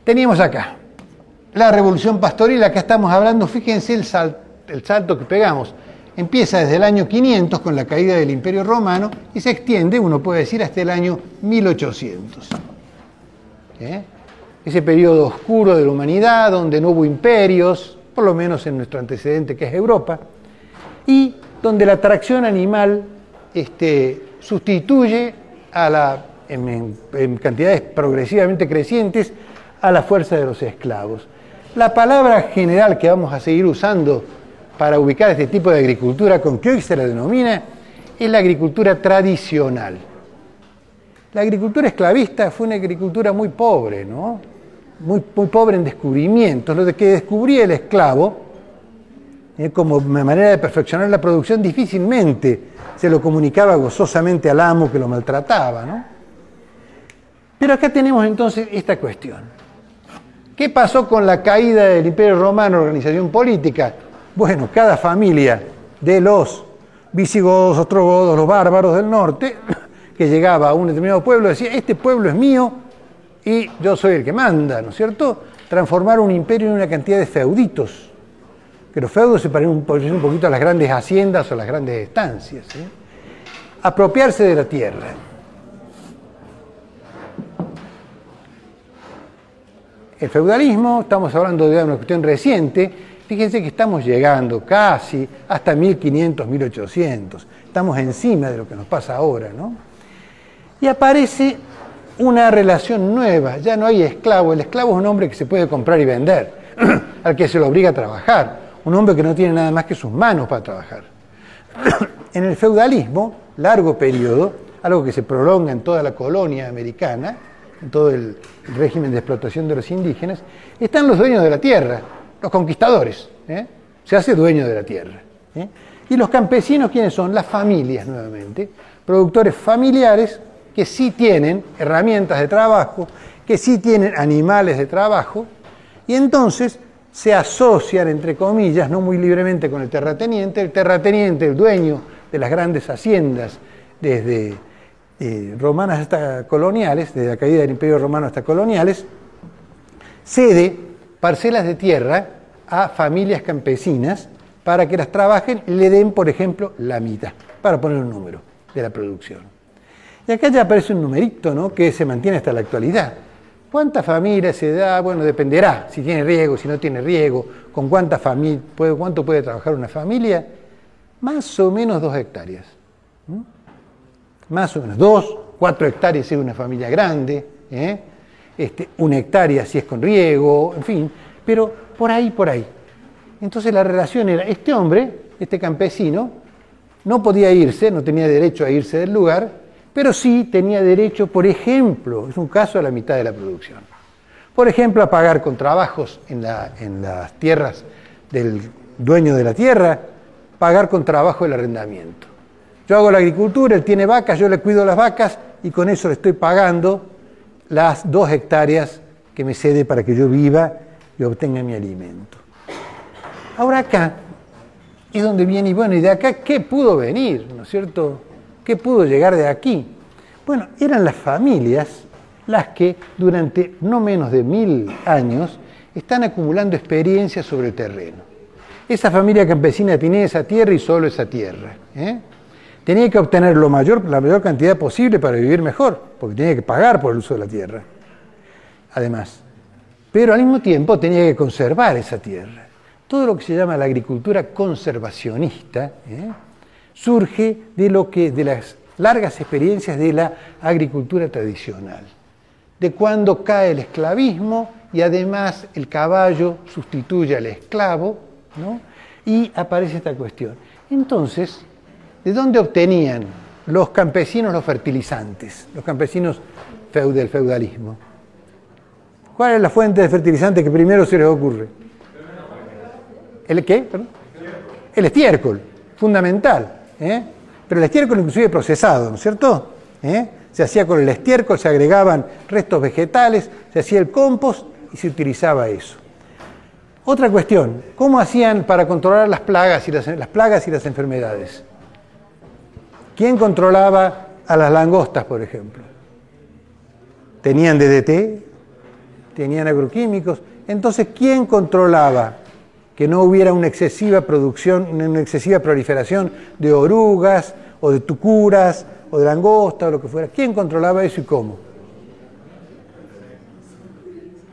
Teníamos acá la revolución pastoril, acá estamos hablando, fíjense el salto que pegamos Empieza desde el año 500 con la caída del Imperio Romano y se extiende, uno puede decir, hasta el año 1800. ¿Eh? Ese periodo oscuro de la humanidad, donde no hubo imperios, por lo menos en nuestro antecedente que es Europa, y donde la atracción animal este, sustituye a la, en cantidades progresivamente crecientes a la fuerza de los esclavos. La palabra general que vamos a seguir usando para ubicar este tipo de agricultura con que hoy se la denomina es la agricultura tradicional. La agricultura esclavista fue una agricultura muy pobre, ¿no? Muy, pobre en descubrimientos. Lo que descubría el esclavo, eh, como manera de perfeccionar la producción, difícilmente se lo comunicaba gozosamente al amo que lo maltrataba, ¿no? Pero acá tenemos entonces esta cuestión. ¿Qué pasó con la caída del Imperio Romano, organización política? Bueno, cada familia de los visigodos, ostrogodos, los bárbaros del norte, que llegaba a un determinado pueblo, decía, este pueblo es mío y yo soy el que manda, ¿no es cierto? Transformar un imperio en una cantidad de feuditos, que los feudos se parecen un poquito a las grandes haciendas o las grandes estancias. Apropiarse de la tierra. El feudalismo, estamos hablando de una cuestión reciente, Fíjense que estamos llegando casi hasta 1500, 1800. Estamos encima de lo que nos pasa ahora, ¿no? Y aparece una relación nueva, ya no hay esclavo, el esclavo es un hombre que se puede comprar y vender, al que se lo obliga a trabajar, un hombre que no tiene nada más que sus manos para trabajar. en el feudalismo, largo periodo, algo que se prolonga en toda la colonia americana, en todo el régimen de explotación de los indígenas, están los dueños de la tierra, los conquistadores. ¿eh? Se hace dueño de la tierra. ¿eh? Y los campesinos, ¿quiénes son? Las familias, nuevamente, productores familiares que sí tienen herramientas de trabajo, que sí tienen animales de trabajo, y entonces se asocian, entre comillas, no muy libremente con el terrateniente, el terrateniente, el dueño de las grandes haciendas, desde eh, romanas hasta coloniales, desde la caída del Imperio Romano hasta coloniales, cede parcelas de tierra a familias campesinas para que las trabajen y le den, por ejemplo, la mitad, para poner un número de la producción. Y acá ya aparece un numerito ¿no? que se mantiene hasta la actualidad. ¿Cuántas familias se da? Bueno, dependerá si tiene riego, si no tiene riego, con cuánta familia, cuánto puede trabajar una familia. Más o menos dos hectáreas más o menos dos, cuatro hectáreas si es una familia grande, ¿eh? Este, una hectárea si es con riego, en fin, pero por ahí, por ahí. Entonces la relación era, este hombre, este campesino, no podía irse, no tenía derecho a irse del lugar, pero sí tenía derecho, por ejemplo, es un caso a la mitad de la producción, por ejemplo, a pagar con trabajos en, en las tierras del dueño de la tierra, pagar con trabajo el arrendamiento. Yo hago la agricultura, él tiene vacas, yo le cuido las vacas y con eso le estoy pagando las dos hectáreas que me cede para que yo viva y obtenga mi alimento. Ahora acá es donde viene, y bueno, ¿y de acá qué pudo venir? ¿No es cierto? ¿Qué pudo llegar de aquí? Bueno, eran las familias las que durante no menos de mil años están acumulando experiencias sobre el terreno. Esa familia campesina tiene esa tierra y solo esa tierra. ¿eh? Tenía que obtener lo mayor, la mayor cantidad posible para vivir mejor, porque tenía que pagar por el uso de la tierra, además. Pero al mismo tiempo tenía que conservar esa tierra. Todo lo que se llama la agricultura conservacionista ¿eh? surge de, lo que, de las largas experiencias de la agricultura tradicional, de cuando cae el esclavismo y además el caballo sustituye al esclavo, ¿no? y aparece esta cuestión. Entonces, ¿De dónde obtenían los campesinos los fertilizantes, los campesinos del feudalismo? ¿Cuál es la fuente de fertilizante que primero se les ocurre? ¿El qué? El estiércol, fundamental. ¿eh? Pero el estiércol inclusive procesado, ¿no es cierto? ¿Eh? Se hacía con el estiércol, se agregaban restos vegetales, se hacía el compost y se utilizaba eso. Otra cuestión, ¿cómo hacían para controlar las plagas y las plagas y las enfermedades? ¿Quién controlaba a las langostas, por ejemplo? ¿Tenían DDT? ¿Tenían agroquímicos? Entonces, ¿quién controlaba que no hubiera una excesiva producción, una excesiva proliferación de orugas o de tucuras o de langostas o lo que fuera? ¿Quién controlaba eso y cómo?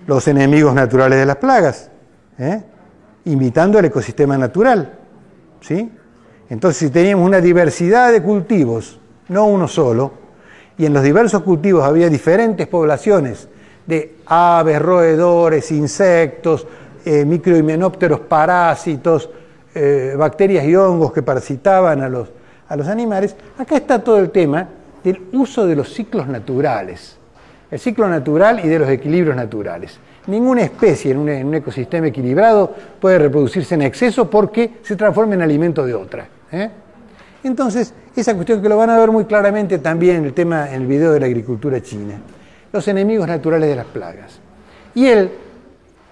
Los enemigos naturales de las plagas, ¿eh? imitando el ecosistema natural. ¿Sí? Entonces, si teníamos una diversidad de cultivos, no uno solo, y en los diversos cultivos había diferentes poblaciones de aves, roedores, insectos, eh, microhimenópteros parásitos, eh, bacterias y hongos que parasitaban a los, a los animales, acá está todo el tema del uso de los ciclos naturales, el ciclo natural y de los equilibrios naturales. Ninguna especie en un, ecosistema equilibrado puede reproducirse en exceso porque se transforma en alimento de otra. ¿Eh? Entonces, esa cuestión que lo van a ver muy claramente también en el tema, en el video de la agricultura china. Los enemigos naturales de las plagas. Y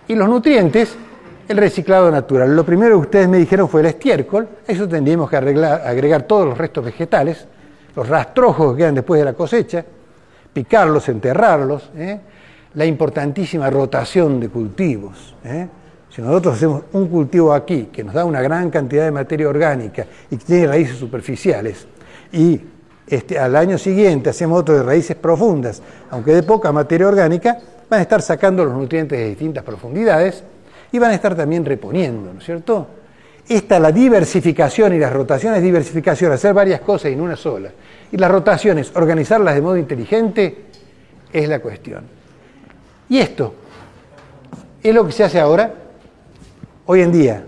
y los nutrientes, el reciclado natural. Lo primero que ustedes me dijeron fue el estiércol. eso tendríamos que agregar todos los restos vegetales, los rastrojos que quedan después de la cosecha, picarlos, enterrarlos. ¿eh? la importantísima rotación de cultivos. ¿eh? Si nosotros hacemos un cultivo aquí que nos da una gran cantidad de materia orgánica y que tiene raíces superficiales, y este, al año siguiente hacemos otro de raíces profundas, aunque de poca materia orgánica, van a estar sacando los nutrientes de distintas profundidades y van a estar también reponiendo, ¿no es cierto? Esta, la diversificación y las rotaciones, diversificación, hacer varias cosas en una sola, y las rotaciones, organizarlas de modo inteligente, es la cuestión. Y esto es lo que se hace ahora, hoy en día,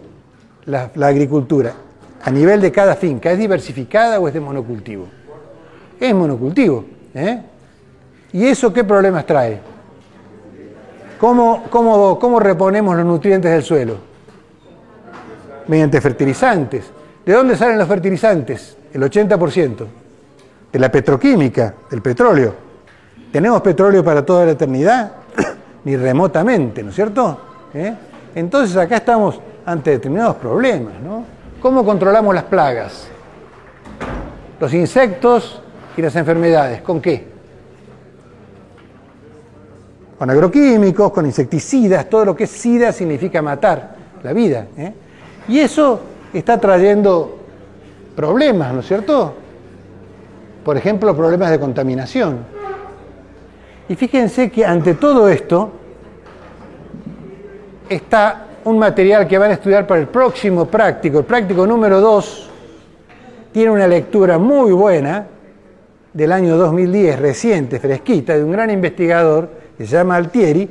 la, agricultura, a nivel de cada finca, ¿es diversificada o es de monocultivo? Es monocultivo. ¿eh? ¿Y eso qué problemas trae? ¿Cómo, cómo, cómo reponemos los nutrientes del suelo? Mediante fertilizantes. ¿De dónde salen los fertilizantes? El 80%. De la petroquímica, del petróleo. ¿Tenemos petróleo para toda la eternidad? Ni remotamente, ¿no es cierto? ¿Eh? Entonces acá estamos ante determinados problemas, ¿no? ¿Cómo controlamos las plagas? Los insectos y las enfermedades, ¿con qué? Con agroquímicos, con insecticidas, todo lo que es sida significa matar la vida. ¿eh? Y eso está trayendo problemas, ¿no es cierto? Por ejemplo, problemas de contaminación. Y fíjense que ante todo esto está un material que van a estudiar para el próximo práctico. El práctico número 2 tiene una lectura muy buena del año 2010, reciente, fresquita, de un gran investigador que se llama Altieri,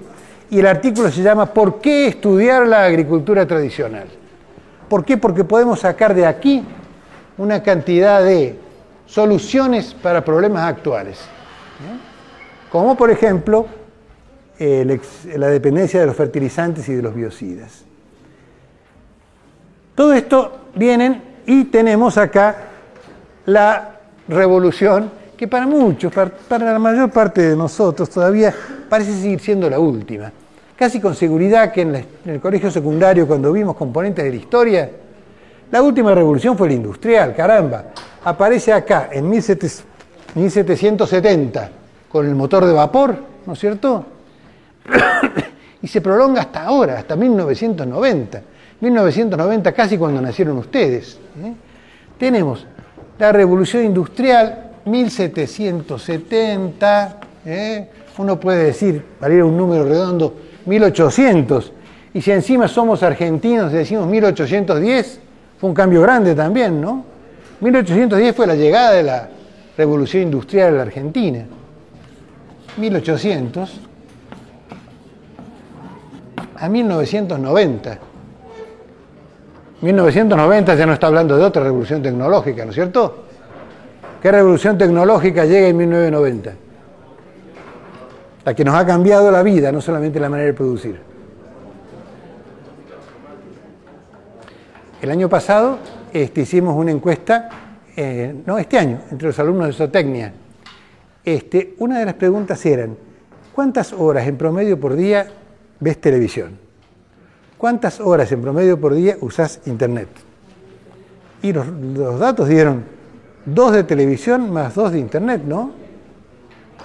y el artículo se llama ¿Por qué estudiar la agricultura tradicional? ¿Por qué? Porque podemos sacar de aquí una cantidad de soluciones para problemas actuales. Como por ejemplo la dependencia de los fertilizantes y de los biocidas. Todo esto vienen y tenemos acá la revolución que para muchos, para, la mayor parte de nosotros todavía parece seguir siendo la última. Casi con seguridad que en, el colegio secundario cuando vimos componentes de la historia, la última revolución fue la industrial, caramba. Aparece acá en 1770 con el motor de vapor, ¿no es cierto? y se prolonga hasta ahora, hasta 1990. 1990 casi cuando nacieron ustedes. ¿eh? Tenemos la revolución industrial, 1770, ¿eh? uno puede decir, para ir a un número redondo, 1800. Y si encima somos argentinos y decimos 1810, fue un cambio grande también, ¿no? 1810 fue la llegada de la revolución industrial a la Argentina. 1800 a 1990. 1990 ya no está hablando de otra revolución tecnológica, ¿no es cierto? ¿Qué revolución tecnológica llega en 1990? La que nos ha cambiado la vida, no solamente la manera de producir. El año pasado este, hicimos una encuesta, eh, no, este año, entre los alumnos de zootecnia. Este, una de las preguntas eran, ¿cuántas horas en promedio por día ves televisión? ¿Cuántas horas en promedio por día usás internet? Y los, datos dieron dos de televisión más dos de internet, ¿no?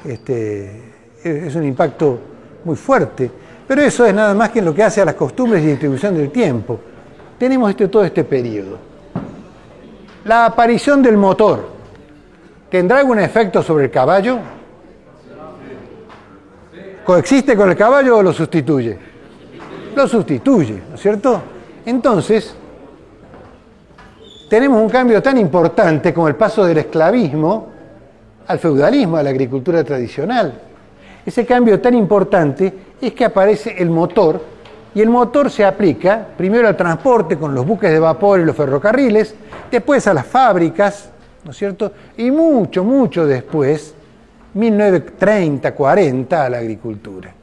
Este, es un impacto muy fuerte. Pero eso es nada más que en lo que hace a las costumbres y distribución del tiempo. Tenemos este, todo este periodo. La aparición del motor, ¿tendrá algún efecto sobre el caballo? ¿Coexiste con el caballo o lo sustituye? Lo sustituye, ¿no es cierto? Entonces, tenemos un cambio tan importante como el paso del esclavismo al feudalismo, a la agricultura tradicional. Ese cambio tan importante es que aparece el motor y el motor se aplica primero al transporte con los buques de vapor y los ferrocarriles, después a las fábricas, ¿no es cierto? Y mucho, mucho después 1930, 40 a la agriculura.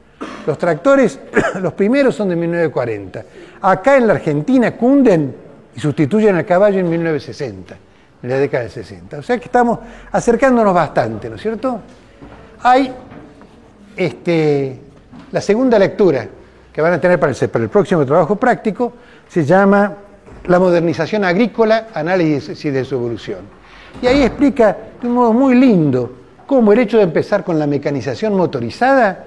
Los tractores, los primeros son de 1940. Acá en la Argentina cunden y sustituyen al caballo en 1960, en la década del 60. O sea que estamos acercándonos bastante, ¿no es cierto? Hay este, la segunda lectura que van a tener para el, próximo trabajo práctico, se llama La modernización agrícola, análisis de su evolución. Y ahí explica de un modo muy lindo cómo el hecho de empezar con la mecanización motorizada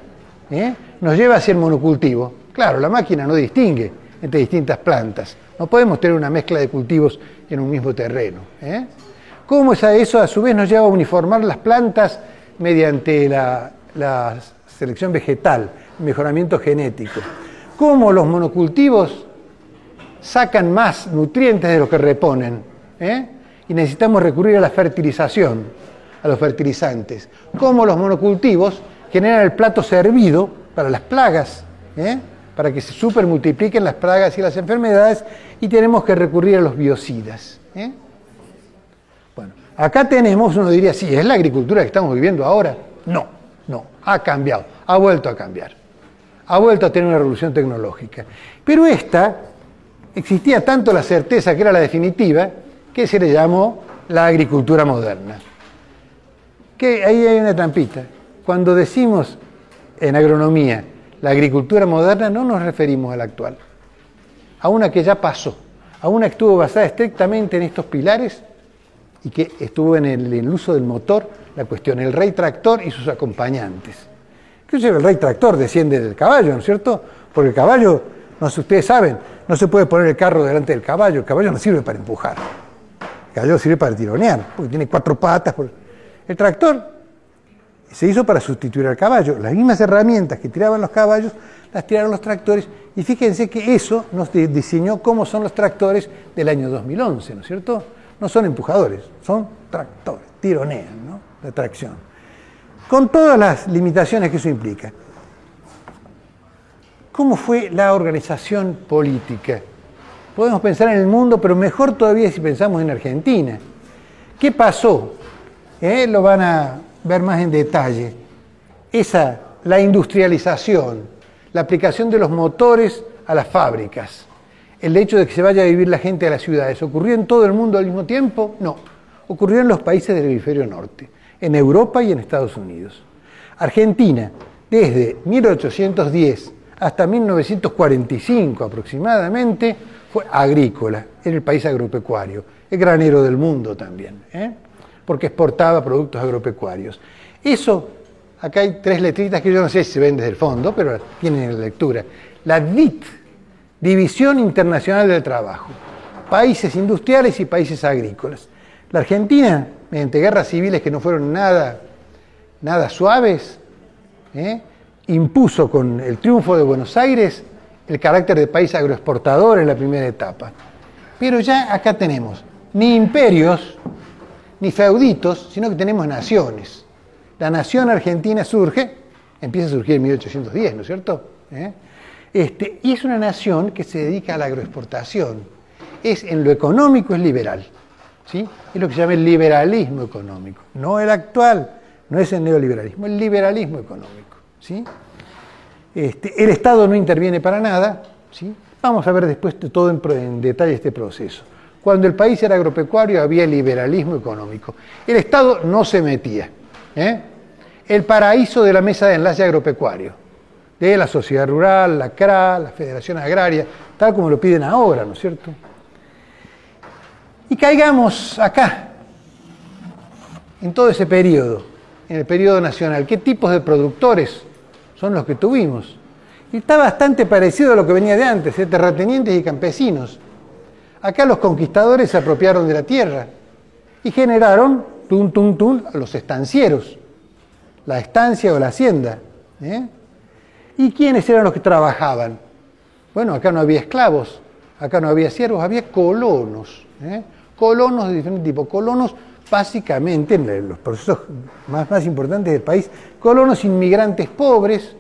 ¿eh? nos lleva hacia el monocultivo. Claro, la máquina no distingue entre distintas plantas. No podemos tener una mezcla de cultivos en un mismo terreno. ¿eh? ¿Cómo eso a su vez nos lleva a uniformar las plantas mediante la, selección vegetal, mejoramiento genético? ¿Cómo los monocultivos sacan más nutrientes de lo que reponen? ¿eh? Y necesitamos recurrir a la fertilización a los fertilizantes, como los monocultivos generan el plato servido para las plagas, ¿eh? para que se supermultipliquen las plagas y las enfermedades, y tenemos que recurrir a los biocidas. ¿eh? Bueno, acá tenemos, uno diría, sí, ¿es la agricultura que estamos viviendo ahora? No, no, ha cambiado, ha vuelto a cambiar, ha vuelto a tener una revolución tecnológica. Pero esta, existía tanto la certeza que era la definitiva, que se le llamó la agricultura moderna. Que ahí hay una trampita. Cuando decimos en agronomía la agricultura moderna, no nos referimos a la actual, a una que ya pasó, a una que estuvo basada estrictamente en estos pilares y que estuvo en el, uso del motor, la cuestión, el rey tractor y sus acompañantes. Inclusive el rey tractor desciende del caballo, ¿no es cierto? Porque el caballo, no sé, ustedes saben, no se puede poner el carro delante del caballo, el caballo no sirve para empujar, el caballo sirve para tironear, porque tiene cuatro patas. El tractor se hizo para sustituir al caballo. Las mismas herramientas que tiraban los caballos las tiraron los tractores y fíjense que eso nos diseñó cómo son los tractores del año 2011, ¿no es cierto? No son empujadores, son tractores, tironean, ¿no? La tracción. Con todas las limitaciones que eso implica. ¿Cómo fue la organización política? Podemos pensar en el mundo, pero mejor todavía si pensamos en Argentina. ¿Qué pasó? ¿Eh? Lo van a ver más en detalle, esa, la industrialización, la aplicación de los motores a las fábricas, el hecho de que se vaya a vivir la gente a las ciudades, ¿ocurrió en todo el mundo al mismo tiempo? No, ocurrió en los países del hemisferio norte, en Europa y en Estados Unidos. Argentina, desde 1810 hasta 1945 aproximadamente, fue agrícola, era el país agropecuario, el granero del mundo también. ¿eh? Porque exportaba productos agropecuarios. Eso, acá hay tres letritas que yo no sé si se ven desde el fondo, pero tienen la lectura. La DIT, División Internacional del Trabajo, países industriales y países agrícolas. La Argentina, mediante guerras civiles que no fueron nada, nada suaves, ¿eh? impuso con el triunfo de Buenos Aires el carácter de país agroexportador en la primera etapa. Pero ya acá tenemos ni imperios, ni feuditos, sino que tenemos naciones. La nación argentina surge, empieza a surgir en 1810, ¿no es cierto? ¿Eh? Este, y es una nación que se dedica a la agroexportación. Es en lo económico es liberal. ¿sí? Es lo que se llama el liberalismo económico. No el actual, no es el neoliberalismo, el liberalismo económico. ¿sí? Este, el Estado no interviene para nada. ¿sí? Vamos a ver después todo en detalle este proceso. Cuando el país era agropecuario había liberalismo económico. El Estado no se metía. ¿eh? El paraíso de la mesa de enlace agropecuario, de la sociedad rural, la CRA, la Federación Agraria, tal como lo piden ahora, ¿no es cierto? Y caigamos acá, en todo ese periodo, en el periodo nacional. ¿Qué tipos de productores son los que tuvimos? Está bastante parecido a lo que venía de antes, ¿eh? terratenientes y campesinos. Acá los conquistadores se apropiaron de la tierra y generaron, tum, tum, tum, los estancieros, la estancia o la hacienda. ¿eh? ¿Y quiénes eran los que trabajaban? Bueno, acá no había esclavos, acá no había siervos, había colonos. ¿eh? Colonos de diferentes tipos. Colonos, básicamente, en los procesos más, más importantes del país, colonos inmigrantes pobres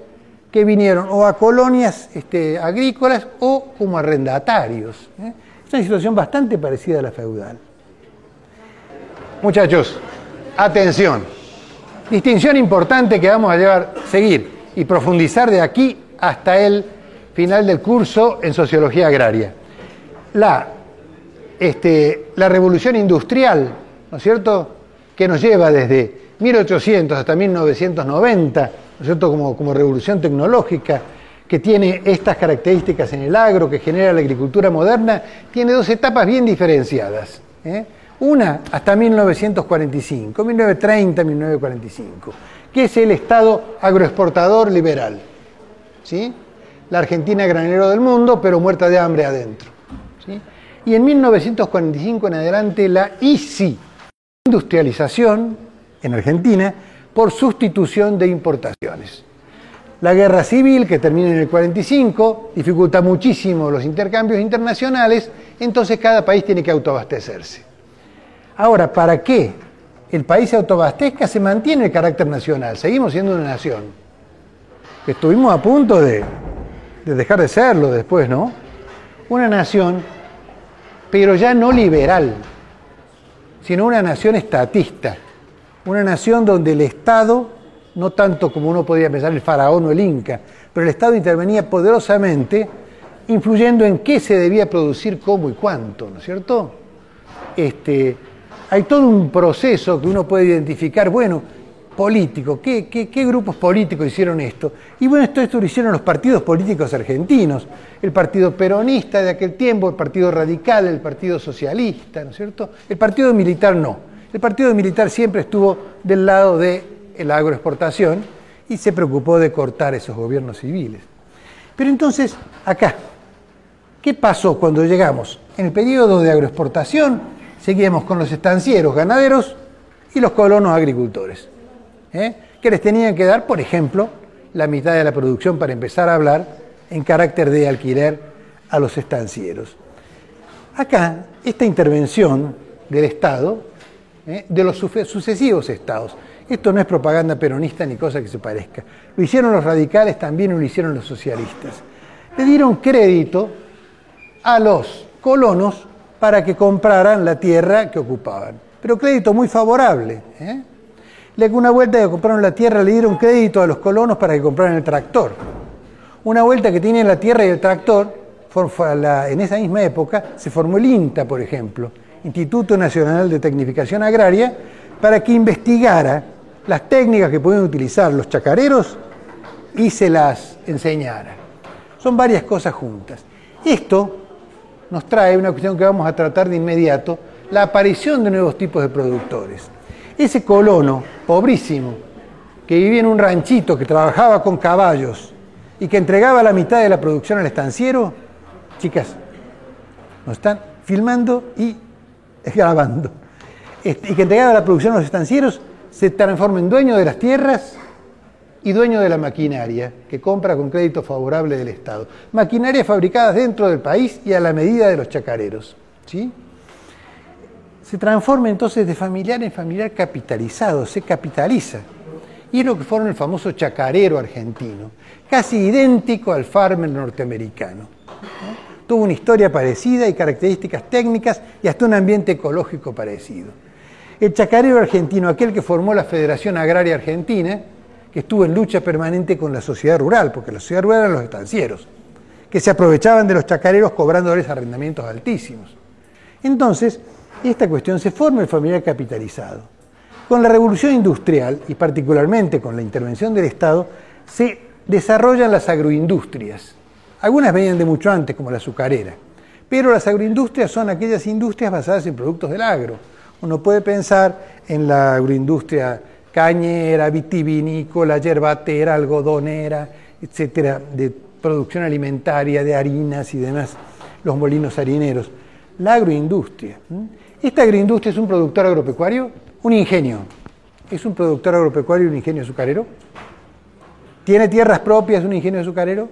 que vinieron o a colonias este, agrícolas o como arrendatarios. ¿eh? Es una situación bastante parecida a la feudal. Muchachos, atención. Distinción importante que vamos a llevar, seguir y profundizar de aquí hasta el final del curso en sociología agraria. La, este, la revolución industrial, ¿no es cierto?, que nos lleva desde 1800 hasta 1990, ¿no es cierto?, como, como revolución tecnológica, que tiene estas características en el agro, que genera la agricultura moderna, tiene dos etapas bien diferenciadas. ¿eh? Una hasta 1945, 1930-1945, que es el Estado agroexportador liberal. ¿sí? La Argentina granero del mundo, pero muerta de hambre adentro. Y en 1945 en adelante la ICI, industrialización en Argentina, por sustitución de importaciones. La guerra civil, que termina en el 45, dificulta muchísimo los intercambios internacionales, entonces cada país tiene que autoabastecerse. Ahora, ¿para qué el país se autobastezca, se mantiene el carácter nacional, seguimos siendo una nación. Estuvimos a punto de, de dejar de serlo después, ¿no? Una nación, pero ya no liberal, sino una nación estatista, una nación donde el Estado, no tanto como uno podría pensar el faraón o el inca, pero el Estado intervenía poderosamente, influyendo en qué se debía producir, cómo y cuánto, ¿no es cierto? Este, hay todo un proceso que uno puede identificar, bueno, político, ¿qué, grupos políticos hicieron esto? Y bueno, esto, esto lo hicieron los partidos políticos argentinos, el partido peronista de aquel tiempo, el partido radical, el partido socialista, ¿no es cierto? El partido militar no. El partido militar siempre estuvo del lado de la agroexportación y se preocupó de cortar esos gobiernos civiles. Pero entonces, acá, ¿qué pasó cuando llegamos? En el periodo de agroexportación, seguíamos con los estancieros ganaderos y los colonos agricultores, ¿eh? que les tenían que dar, por ejemplo, la mitad de la producción para empezar a hablar en carácter de alquiler a los estancieros. Acá, esta intervención del Estado, ¿eh? de los sucesivos estados, esto no es propaganda peronista ni cosa que se parezca, lo hicieron los radicales, también lo hicieron los socialistas. Le dieron crédito a los colonos para que compraran la tierra que ocupaban. Pero crédito muy favorable. ¿eh? Una vuelta que compraron la tierra le dieron crédito a los colonos para que compraran el tractor. Una vuelta que tienen la tierra y el tractor, en esa misma época se formó el INTA, por ejemplo, Instituto Nacional de Tecnificación Agraria, para que investigara las técnicas que pueden utilizar los chacareros y se las enseñara. Son varias cosas juntas. Esto nos trae una cuestión que vamos a tratar de inmediato, la aparición de nuevos tipos de productores. Ese colono, pobrísimo, que vivía en un ranchito, que trabajaba con caballos y que entregaba la mitad de la producción al estanciero, chicas, nos están filmando y grabando, este, y que entregaba la producción a los estancieros, se transforma en dueño de las tierras y dueño de la maquinaria que compra con crédito favorable del Estado. Maquinaria fabricadas dentro del país y a la medida de los chacareros. ¿sí? Se transforma entonces de familiar en familiar capitalizado, se capitaliza. Y es lo que forma el famoso chacarero argentino, casi idéntico al farmer norteamericano. Tuvo una historia parecida y características técnicas y hasta un ambiente ecológico parecido. El chacarero argentino, aquel que formó la Federación Agraria Argentina, que estuvo en lucha permanente con la sociedad rural, porque la sociedad rural eran los estancieros, que se aprovechaban de los chacareros cobrándoles arrendamientos altísimos. Entonces, esta cuestión se forma el familiar capitalizado. Con la revolución industrial, y particularmente con la intervención del Estado, se desarrollan las agroindustrias. Algunas venían de mucho antes, como la azucarera, pero las agroindustrias son aquellas industrias basadas en productos del agro. Uno puede pensar en la agroindustria cañera, vitivinícola, yerbatera, algodonera, etcétera, de producción alimentaria, de harinas y demás, los molinos harineros. La agroindustria. ¿Esta agroindustria es un productor agropecuario? Un ingenio. ¿Es un productor agropecuario un ingenio azucarero? ¿Tiene tierras propias un ingenio azucarero?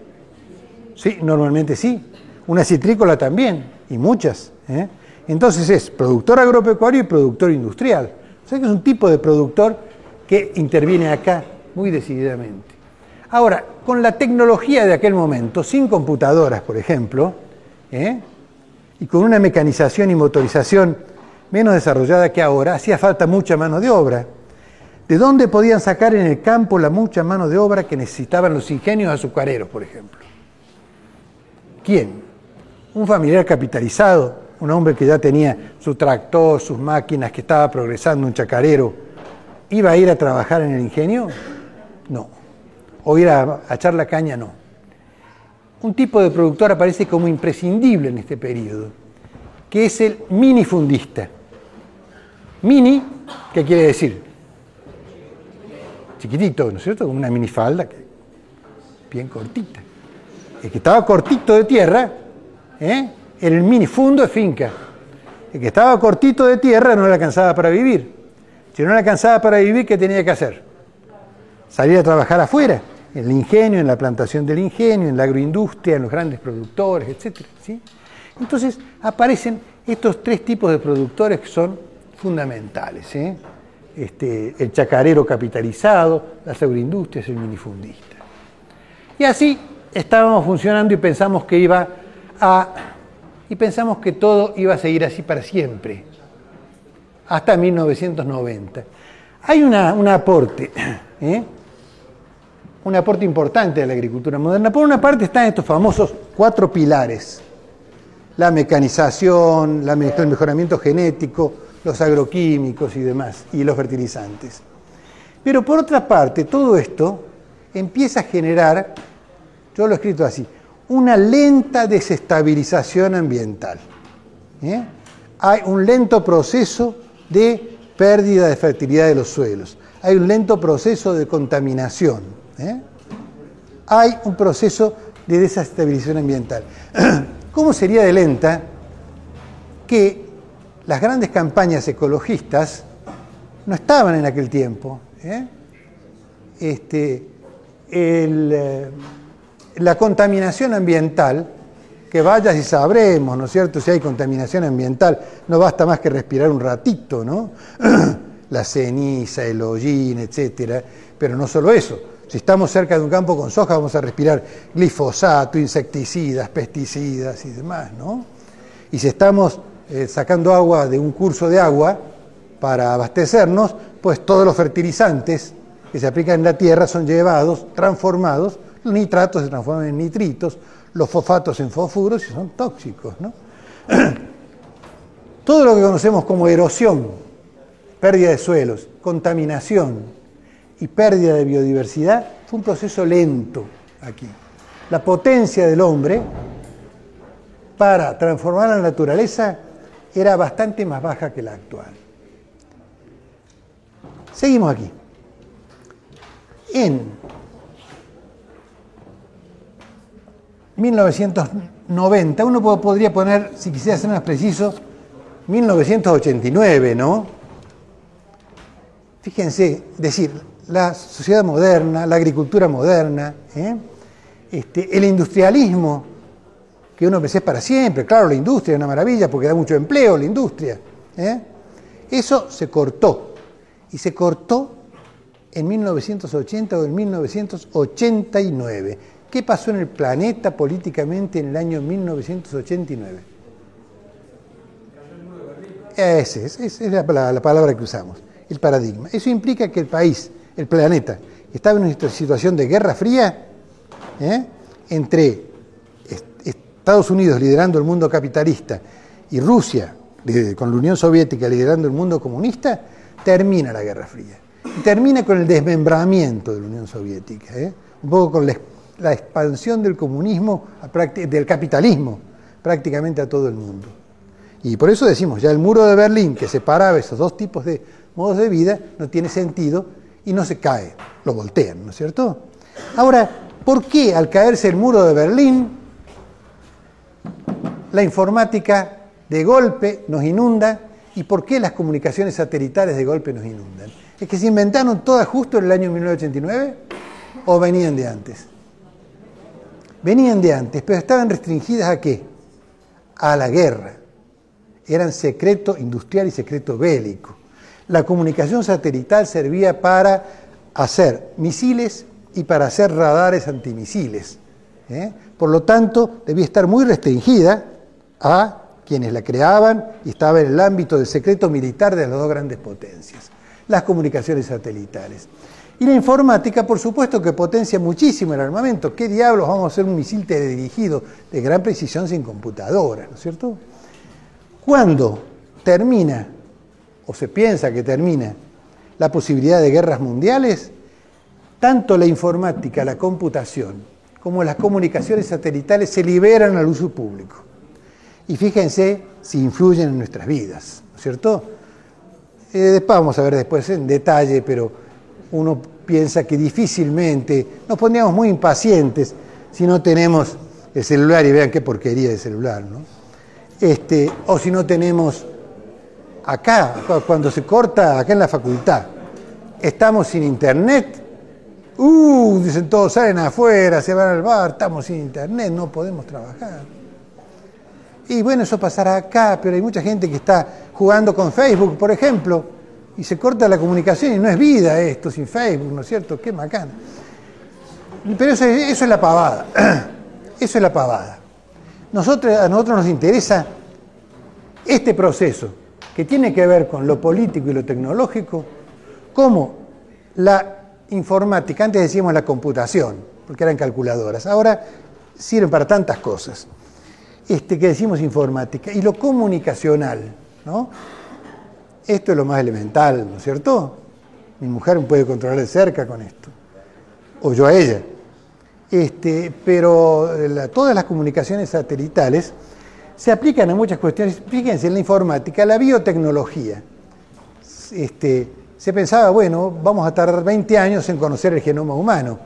Sí, normalmente sí. Una citrícola también, y muchas. ¿eh? Entonces es productor agropecuario y productor industrial. O sea que es un tipo de productor que interviene acá muy decididamente. Ahora, con la tecnología de aquel momento, sin computadoras, por ejemplo, ¿eh? y con una mecanización y motorización menos desarrollada que ahora, hacía falta mucha mano de obra. ¿De dónde podían sacar en el campo la mucha mano de obra que necesitaban los ingenios azucareros, por ejemplo? ¿Quién? Un familiar capitalizado, un hombre que ya tenía su tractor, sus máquinas, que estaba progresando, un chacarero, ¿Iba a ir a trabajar en el ingenio? No. ¿O ir a, echar la caña? No. Un tipo de productor aparece como imprescindible en este periodo, que es el minifundista. Mini, ¿qué quiere decir? Chiquitito, ¿no es cierto? Como una minifalda, bien cortita. El que estaba cortito de tierra, ¿eh? El minifundo de finca. El que estaba cortito de tierra no le alcanzaba para vivir. Si no le alcanzaba para vivir, ¿qué tenía que hacer? Salir a trabajar afuera, en el ingenio, en la plantación del ingenio, en la agroindustria, en los grandes productores, etc. Entonces aparecen estos tres tipos de productores que son fundamentales. ¿eh? este, el chacarero capitalizado, las agroindustrias, el minifundista. Y así estábamos funcionando y pensamos que iba a y pensamos que todo iba a seguir así para siempre, hasta 1990. Hay un aporte, ¿eh? un aporte importante de la agricultura moderna. Por una parte están estos famosos cuatro pilares, la mecanización, el mejoramiento genético, los agroquímicos y demás, y los fertilizantes. Pero por otra parte, todo esto empieza a generar, yo lo he escrito así, una lenta desestabilización ambiental. ¿eh? Hay un lento proceso de pérdida de fertilidad de los suelos. Hay un lento proceso de contaminación. ¿eh? Hay un proceso de desestabilización ambiental. ¿Cómo sería de lenta que las grandes campañas ecologistas no estaban en aquel tiempo? ¿eh? Este, el, la contaminación ambiental, que vayas y sabremos, ¿no es cierto? Si hay contaminación ambiental, no basta más que respirar un ratito, ¿no? la ceniza, el hollín, etcétera. Pero no solo eso. Si estamos cerca de un campo con soja, vamos a respirar glifosato, insecticidas, pesticidas y demás, ¿no? Y si estamos eh, sacando agua de un curso de agua para abastecernos, pues todos los fertilizantes que se aplican en la tierra son llevados, transformados nitratos se transforman en nitritos, los fosfatos en fosfuros y son tóxicos. Todo lo que conocemos como erosión, pérdida de suelos, contaminación y pérdida de biodiversidad fue un proceso lento aquí. La potencia del hombre para transformar la naturaleza era bastante más baja que la actual. Seguimos aquí. En 1990, uno podría poner, si quisiera ser más preciso, 1989, ¿no? Fíjense, decir, la sociedad moderna, la agricultura moderna, ¿eh? este, el industrialismo, que uno pensé para siempre, claro, la industria es una maravilla porque da mucho empleo, la industria. ¿eh? Eso se cortó, y se cortó en 1980 o en 1989 ¿Qué pasó en el planeta políticamente en el año 1989? Esa es, la, palabra que usamos, el paradigma. Eso implica que el país, el planeta, estaba en una situación de guerra fría ¿eh? entre Estados Unidos liderando el mundo capitalista y Rusia con la Unión Soviética liderando el mundo comunista, termina la Guerra Fría. Termina con el desmembramiento de la Unión Soviética, ¿eh? un poco con la la expansión del comunismo, del capitalismo, prácticamente a todo el mundo. Y por eso decimos, ya el muro de Berlín que separaba esos dos tipos de modos de vida no tiene sentido y no se cae, lo voltean, ¿no es cierto? Ahora, ¿por qué al caerse el muro de Berlín la informática de golpe nos inunda y por qué las comunicaciones satelitales de golpe nos inundan? ¿Es que se inventaron todas justo en el año 1989 o venían de antes? Venían de antes, pero estaban restringidas a qué? A la guerra. Eran secreto industrial y secreto bélico. La comunicación satelital servía para hacer misiles y para hacer radares antimisiles. ¿eh? Por lo tanto, debía estar muy restringida a quienes la creaban y estaba en el ámbito del secreto militar de las dos grandes potencias, las comunicaciones satelitales. Y la informática, por supuesto, que potencia muchísimo el armamento. ¿Qué diablos vamos a hacer un misil teledirigido de gran precisión sin computadora, ¿no es cierto? Cuando termina, o se piensa que termina, la posibilidad de guerras mundiales, tanto la informática, la computación, como las comunicaciones satelitales se liberan al uso público. Y fíjense si influyen en nuestras vidas, ¿no es cierto? Eh, vamos a ver después en detalle, pero uno piensa que difícilmente nos pondríamos muy impacientes si no tenemos el celular y vean qué porquería de celular, ¿no? Este, o si no tenemos acá, cuando se corta acá en la facultad, estamos sin internet, uh, dicen todos, salen afuera, se van al bar, estamos sin internet, no podemos trabajar. Y bueno, eso pasará acá, pero hay mucha gente que está jugando con Facebook, por ejemplo, y se corta la comunicación y no es vida esto sin Facebook, ¿no es cierto? Qué macana. Pero eso, eso es la pavada. Eso es la pavada. Nosotros, a nosotros nos interesa este proceso que tiene que ver con lo político y lo tecnológico, como la informática, antes decíamos la computación, porque eran calculadoras, ahora sirven para tantas cosas, este, que decimos informática, y lo comunicacional, ¿no? Esto es lo más elemental, ¿no es cierto? Mi mujer me puede controlar de cerca con esto, o yo a ella. Este, pero todas las comunicaciones satelitales se aplican a muchas cuestiones. Fíjense, en la informática, la biotecnología. Este, se pensaba, bueno, vamos a tardar 20 años en conocer el genoma humano.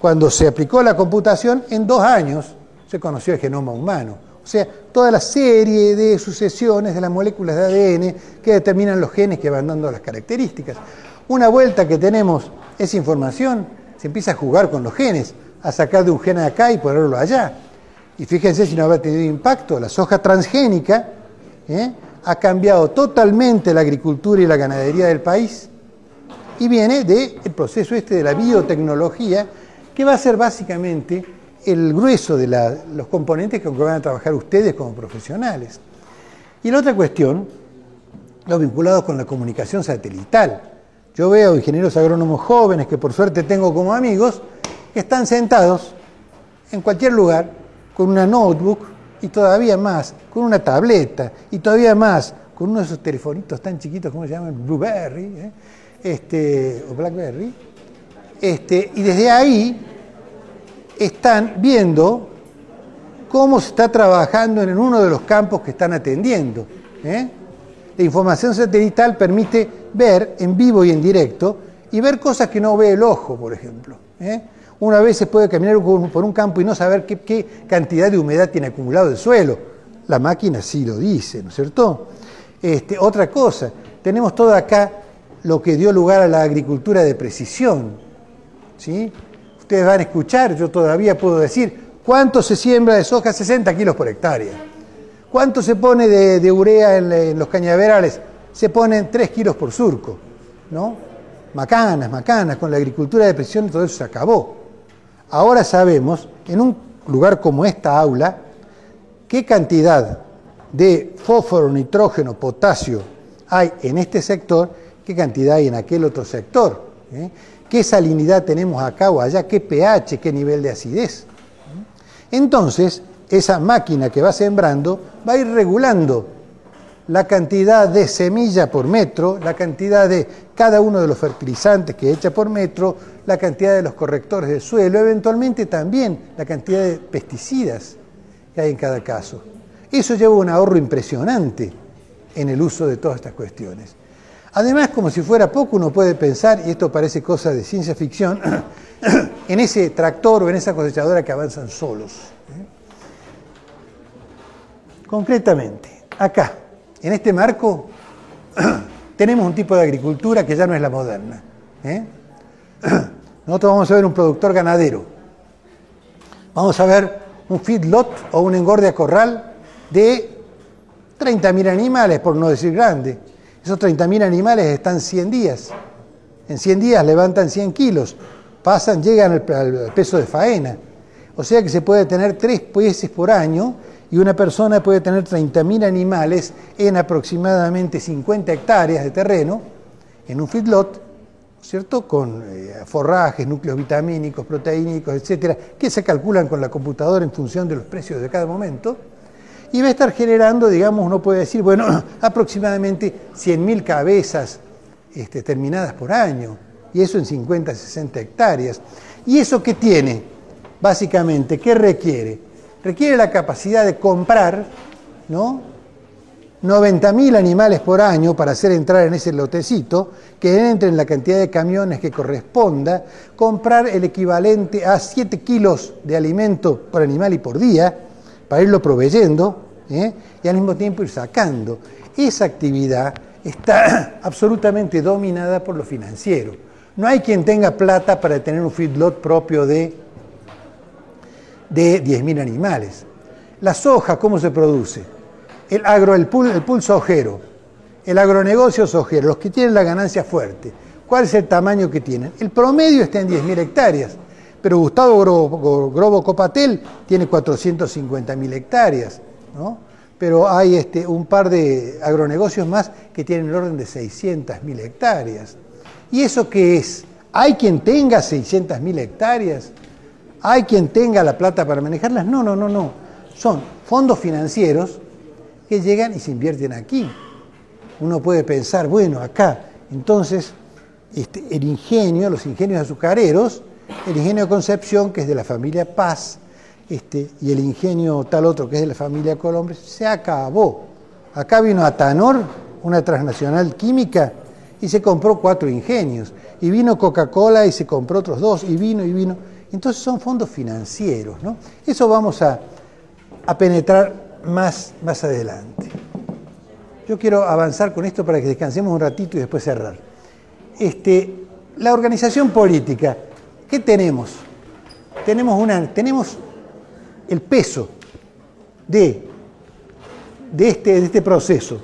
Cuando se aplicó la computación, en dos años se conoció el genoma humano. O sea, toda la serie de sucesiones de las moléculas de ADN que determinan los genes que van dando las características. Una vuelta que tenemos esa información, se empieza a jugar con los genes a sacar de un gen acá y ponerlo allá. Y fíjense si no habrá tenido impacto, la soja transgénica ¿eh? ha cambiado totalmente la agricultura y la ganadería del país y viene del proceso este de la biotecnología, que va a ser básicamente el grueso de los componentes con que van a trabajar ustedes como profesionales. Y la otra cuestión, los vinculados con la comunicación satelital. Yo veo ingenieros agrónomos jóvenes que por suerte tengo como amigos, que están sentados en cualquier lugar con una notebook y todavía más con una tableta y todavía más con uno de esos telefonitos tan chiquitos, como se llaman? Blueberry ¿eh? este, o Blackberry. Este, y desde ahí están viendo cómo se está trabajando en uno de los campos que están atendiendo. ¿eh? La información satelital permite ver en vivo y en directo y ver cosas que no ve el ojo, por ejemplo. ¿eh? Una vez se puede caminar por un campo y no saber qué, cantidad de humedad tiene acumulado el suelo. La máquina sí lo dice, ¿no es cierto? Este, otra cosa, tenemos todo acá lo que dio lugar a la agricultura de precisión. ¿sí? Ustedes van a escuchar, yo todavía puedo decir, ¿cuánto se siembra de soja? 60 kilos por hectárea. ¿Cuánto se pone de, urea en, los cañaverales? Se ponen 3 kilos por surco. ¿no? Macanas, macanas, con la agricultura de precisión todo eso se acabó. Ahora sabemos, en un lugar como esta aula, qué cantidad de fósforo, nitrógeno, potasio hay en este sector, qué cantidad hay en aquel otro sector, ¿eh? Qué salinidad tenemos acá o allá, qué pH, qué nivel de acidez. Entonces, esa máquina que va sembrando va a ir regulando la cantidad de semilla por metro, la cantidad de cada uno de los fertilizantes que echa por metro, la cantidad de los correctores del suelo, eventualmente también la cantidad de pesticidas que hay en cada caso. Eso lleva un ahorro impresionante en el uso de todas estas cuestiones. Además, como si fuera poco, uno puede pensar, y esto parece cosa de ciencia ficción, en ese tractor o en esa cosechadora que avanzan solos. ¿eh? Concretamente, acá, en este marco tenemos un tipo de agricultura que ya no es la moderna. ¿eh? Nosotros vamos a ver un productor ganadero. Vamos a ver un feedlot o un engorde a corral de 30.000 animales, por no decir grande. Esos 30.000 animales están 100 días. En 100 días levantan 100 kilos. Pasan, llegan al, peso de faena. O sea que se puede tener tres peces por año y una persona puede tener 30.000 animales en aproximadamente 50 hectáreas de terreno, en un feedlot, ¿cierto? Con eh, forrajes, núcleos vitamínicos, proteínicos, etcétera, que se calculan con la computadora en función de los precios de cada momento, y va a estar generando, digamos, uno puede decir, bueno, aproximadamente 100.000 cabezas este, terminadas por año, y eso en 50, 60 hectáreas. ¿Y eso qué tiene? Básicamente, ¿qué requiere? requiere la capacidad de comprar ¿no? 90.000 animales por año para hacer entrar en ese lotecito, que entre en la cantidad de camiones que corresponda, comprar el equivalente a 7 kilos de alimento por animal y por día, para irlo proveyendo, ¿eh? y al mismo tiempo ir sacando. Esa actividad está absolutamente dominada por lo financiero. No hay quien tenga plata para tener un feedlot propio de de 10.000 animales. La soja, ¿cómo se produce? El agro, el, pulso ojero. el agronegocio sojero, los que tienen la ganancia fuerte, ¿cuál es el tamaño que tienen? El promedio está en 10.000 hectáreas, pero Gustavo Grobo, Copatel tiene 450.000 hectáreas, ¿no? pero hay este, un par de agronegocios más que tienen el orden de 600.000 hectáreas. ¿Y eso qué es? ¿Hay quien tenga 600.000 hectáreas? ¿Hay quien tenga la plata para manejarlas? No, no, no, no. Son fondos financieros que llegan y se invierten aquí. Uno puede pensar, bueno, acá, entonces, este, el ingenio, los ingenios azucareros, el ingenio Concepción, que es de la familia Paz, este, y el ingenio tal otro que es de la familia Colombres, se acabó. Acá vino Atanor, una transnacional química, y se compró cuatro ingenios. Y vino Coca-Cola y se compró otros dos, y vino y vino. Entonces son fondos financieros, ¿no? Eso vamos a, penetrar más, más adelante. Yo quiero avanzar con esto para que descansemos un ratito y después cerrar. Este, la organización política, ¿qué tenemos? Tenemos, el peso este, de este proceso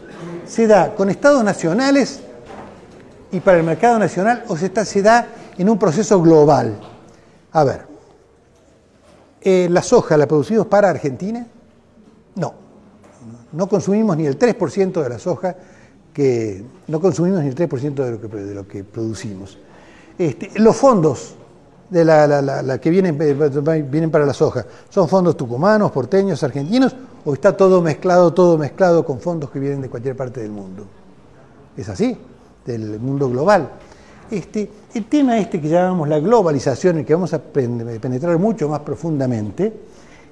se da con estados nacionales y para el mercado nacional o se, está, se da en un proceso global. A ver, eh, ¿la soja la producimos para Argentina? No, no consumimos ni el 3% de la soja que no consumimos ni el 3% de lo que, de lo que producimos. Este, los fondos de la, que vienen, eh, vienen para la soja? ¿Son fondos tucumanos, porteños, argentinos o está todo mezclado, todo mezclado con fondos que vienen de cualquier parte del mundo? Es así, del mundo global. Este, el tema este que llamamos la globalización, y que vamos a penetrar mucho más profundamente,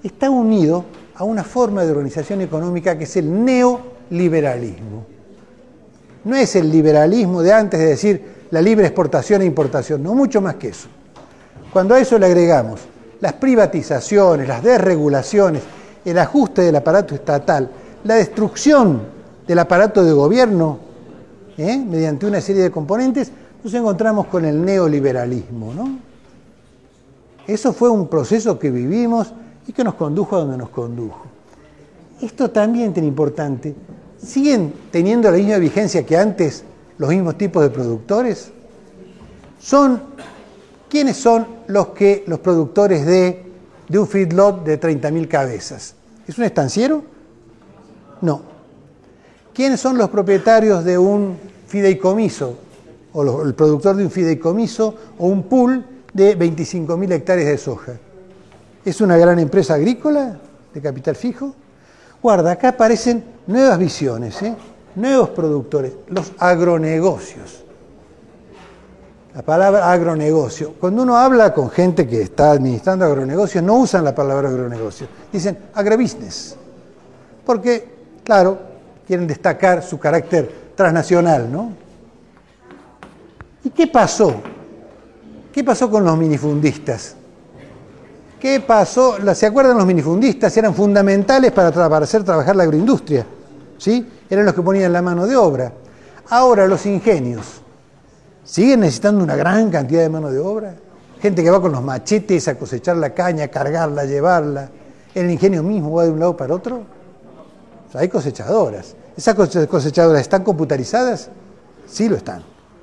está unido a una forma de organización económica que es el neoliberalismo. No es el liberalismo de antes de decir la libre exportación e importación, no, mucho más que eso. Cuando a eso le agregamos las privatizaciones, las desregulaciones, el ajuste del aparato estatal, la destrucción del aparato de gobierno, ¿eh? mediante una serie de componentes, nos encontramos con el neoliberalismo. Eso fue un proceso que vivimos y que nos condujo a donde nos condujo. Esto también es importante. ¿Siguen teniendo la misma vigencia que antes los mismos tipos de productores? Son ¿Quiénes son los, que, los productores de, de un feedlot de 30.000 cabezas? ¿Es un estanciero? No. ¿Quiénes son los propietarios de un fideicomiso? O el productor de un fideicomiso o un pool de 25.000 hectáreas de soja. ¿Es una gran empresa agrícola de capital fijo? Guarda, acá aparecen nuevas visiones, ¿eh? nuevos productores, los agronegocios la palabra agronegocio. Cuando uno habla con gente que está administrando agronegocios, no usan la palabra agronegocio, dicen agrobusiness. Porque, claro, quieren destacar su carácter transnacional, ¿no? ¿Y qué pasó? ¿Qué pasó con los minifundistas? ¿Qué pasó? ¿Se acuerdan los minifundistas? Eran fundamentales para, para hacer trabajar la agroindustria. ¿Sí? Eran los que ponían la mano de obra. Ahora los ingenios ¿Siguen necesitando una gran cantidad de mano de obra? Gente que va con los machetes a cosechar la caña, cargarla, llevarla. ¿El ingenio mismo va de un lado para otro? hay cosechadoras. ¿Esas cosechadoras están computarizadas? Sí lo están,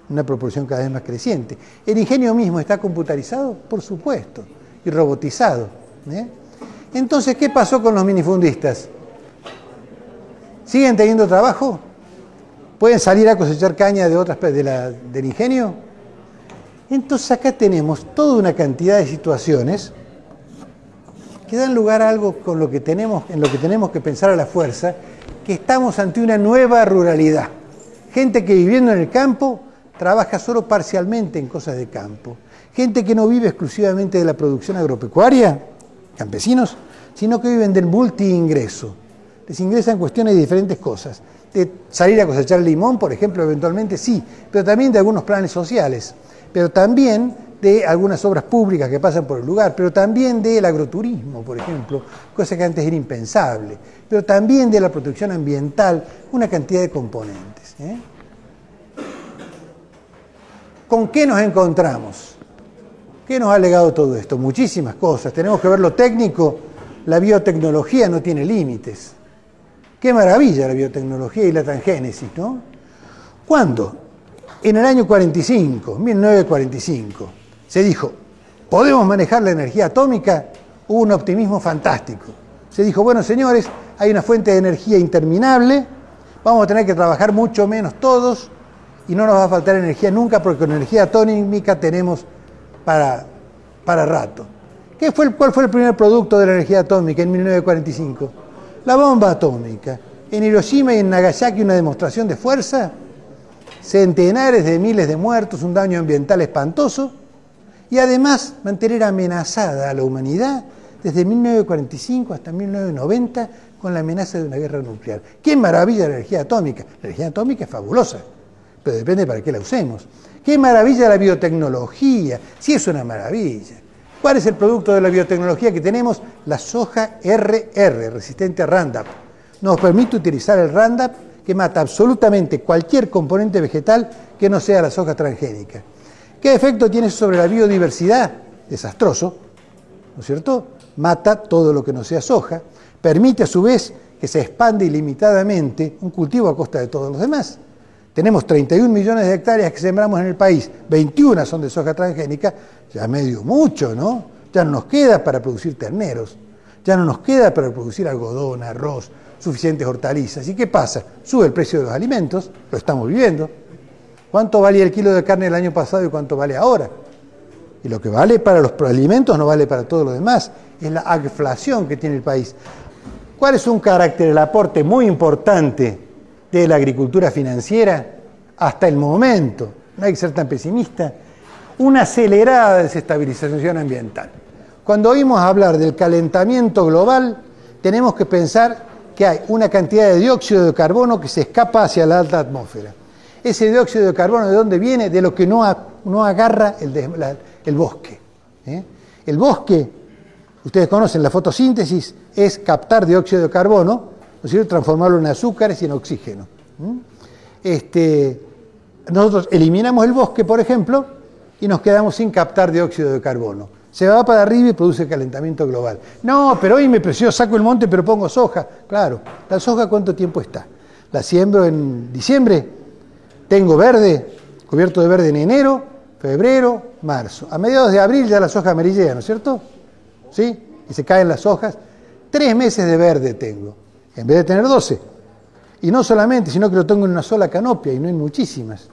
una proporción cada vez más creciente. ¿El ingenio mismo está computarizado? Por supuesto, y robotizado. ¿eh? Entonces, ¿qué pasó con los minifundistas? ¿Siguen teniendo trabajo? Pueden salir a cosechar caña de otras del ingenio. Entonces acá tenemos toda una cantidad de situaciones que dan lugar a algo con lo que tenemos, en lo que tenemos que pensar a la fuerza, que estamos ante una nueva ruralidad. Gente que viviendo en el campo trabaja solo parcialmente en cosas de campo. Gente que no vive exclusivamente de la producción agropecuaria, campesinos, sino que viven del multiingreso. Les ingresan cuestiones de diferentes cosas de salir a cosechar limón, por ejemplo, eventualmente sí, pero también de algunos planes sociales, pero también de algunas obras públicas que pasan por el lugar, pero también del agroturismo, por ejemplo, cosa que antes era impensable, pero también de la protección ambiental, una cantidad de componentes. ¿eh? ¿Con qué nos encontramos? ¿Qué nos ha legado todo esto? Muchísimas cosas. Tenemos que ver lo técnico. La biotecnología no tiene límites. Qué maravilla la biotecnología y la transgénesis, ¿no? ¿Cuándo? En el año 45, 1945, se dijo, ¿podemos manejar la energía atómica? Hubo un optimismo fantástico. Se dijo, bueno señores, hay una fuente de energía interminable, vamos a tener que trabajar mucho menos todos y no nos va a faltar energía nunca porque con energía atómica tenemos para, para rato. ¿Qué fue ¿Cuál fue el primer producto de la energía atómica en 1945? La bomba atómica. En Hiroshima y en Nagasaki una demostración de fuerza, centenares de miles de muertos, un daño ambiental espantoso y además mantener amenazada a la humanidad desde 1945 hasta 1990 con la amenaza de una guerra nuclear. ¡Qué maravilla la energía atómica! La energía atómica es fabulosa, pero depende para qué la usemos. ¡Qué maravilla la biotecnología! Sí es una maravilla. ¿Cuál es el producto de la biotecnología que tenemos? La soja RR, resistente a Roundup. Nos permite utilizar el Roundup que mata absolutamente cualquier componente vegetal que no sea la soja transgénica. ¿Qué efecto tiene sobre la biodiversidad? Desastroso, ¿no es cierto? Mata todo lo que no sea soja, permite a su vez que se expande ilimitadamente un cultivo a costa de todos los demás. Tenemos 31 millones de hectáreas que sembramos en el país, 21 son de soja transgénica, ya medio mucho, ¿no? Ya no nos queda para producir terneros, ya no nos queda para producir algodón, arroz, suficientes hortalizas. ¿Y qué pasa? Sube el precio de los alimentos, lo estamos viviendo. ¿Cuánto valía el kilo de carne el año pasado y cuánto vale ahora? Y lo que vale para los alimentos no vale para todo lo demás. Es la agflación que tiene el país. ¿Cuál es un carácter, el aporte muy importante de la agricultura financiera hasta el momento? No hay que ser tan pesimista una acelerada desestabilización ambiental. Cuando oímos hablar del calentamiento global, tenemos que pensar que hay una cantidad de dióxido de carbono que se escapa hacia la alta atmósfera. Ese dióxido de carbono, ¿de dónde viene? De lo que no, no agarra el, bosque. ¿eh? El bosque, ustedes conocen la fotosíntesis, es captar dióxido de carbono, ¿no transformarlo en azúcares y en oxígeno. Este, nosotros eliminamos el bosque, por ejemplo, y nos quedamos sin captar dióxido de carbono. Se va para arriba y produce calentamiento global. No, pero hoy me precio, saco el monte pero pongo soja. Claro, ¿la soja cuánto tiempo está? La siembro en diciembre, tengo verde, cubierto de verde en enero, febrero, marzo. A mediados de abril ya la soja amarillea, ¿no es cierto? ¿Sí? Y se caen las hojas. Tres meses de verde tengo, en vez de tener doce. Y no solamente, sino que lo tengo en una sola canopia y no en muchísimas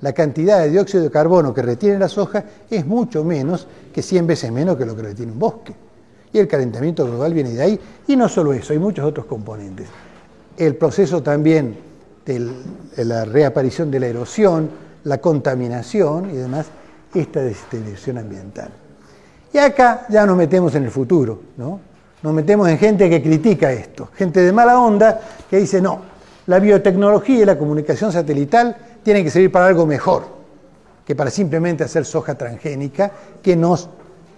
la cantidad de dióxido de carbono que retiene la soja es mucho menos que 100 veces menos que lo que retiene un bosque. Y el calentamiento global viene de ahí. Y no solo eso, hay muchos otros componentes. El proceso también de la reaparición de la erosión, la contaminación y además esta desterioración ambiental. Y acá ya nos metemos en el futuro, ¿no? Nos metemos en gente que critica esto, gente de mala onda que dice, no, la biotecnología y la comunicación satelital tienen que servir para algo mejor que para simplemente hacer soja transgénica que nos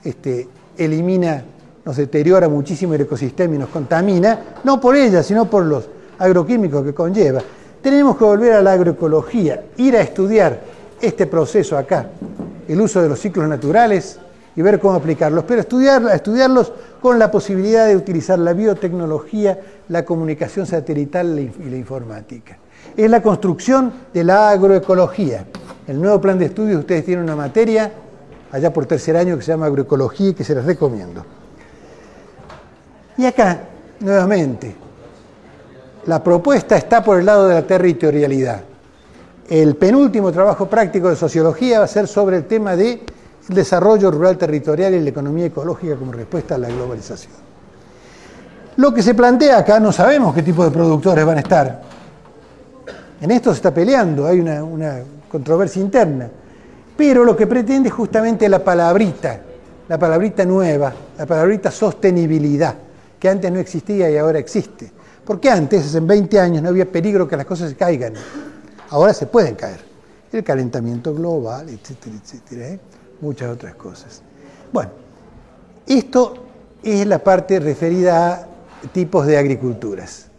este, elimina, nos deteriora muchísimo el ecosistema y nos contamina, no por ella, sino por los agroquímicos que conlleva. Tenemos que volver a la agroecología, ir a estudiar este proceso acá, el uso de los ciclos naturales y ver cómo aplicarlos, pero estudiarlos con la posibilidad de utilizar la biotecnología, la comunicación satelital y la informática es la construcción de la agroecología. El nuevo plan de estudios, ustedes tienen una materia allá por tercer año que se llama agroecología y que se les recomiendo. Y acá, nuevamente, la propuesta está por el lado de la territorialidad. El penúltimo trabajo práctico de sociología va a ser sobre el tema del desarrollo rural territorial y la economía ecológica como respuesta a la globalización. Lo que se plantea acá, no sabemos qué tipo de productores van a estar, en esto se está peleando, hay una, controversia interna. Pero lo que pretende es justamente la palabrita, la palabrita nueva, la palabrita sostenibilidad, que antes no existía y ahora existe. Porque antes, hace 20 años, no había peligro que las cosas caigan. Ahora se pueden caer. El calentamiento global, etcétera, etcétera. ¿eh? Muchas otras cosas. Bueno, esto es la parte referida a tipos de agriculturas.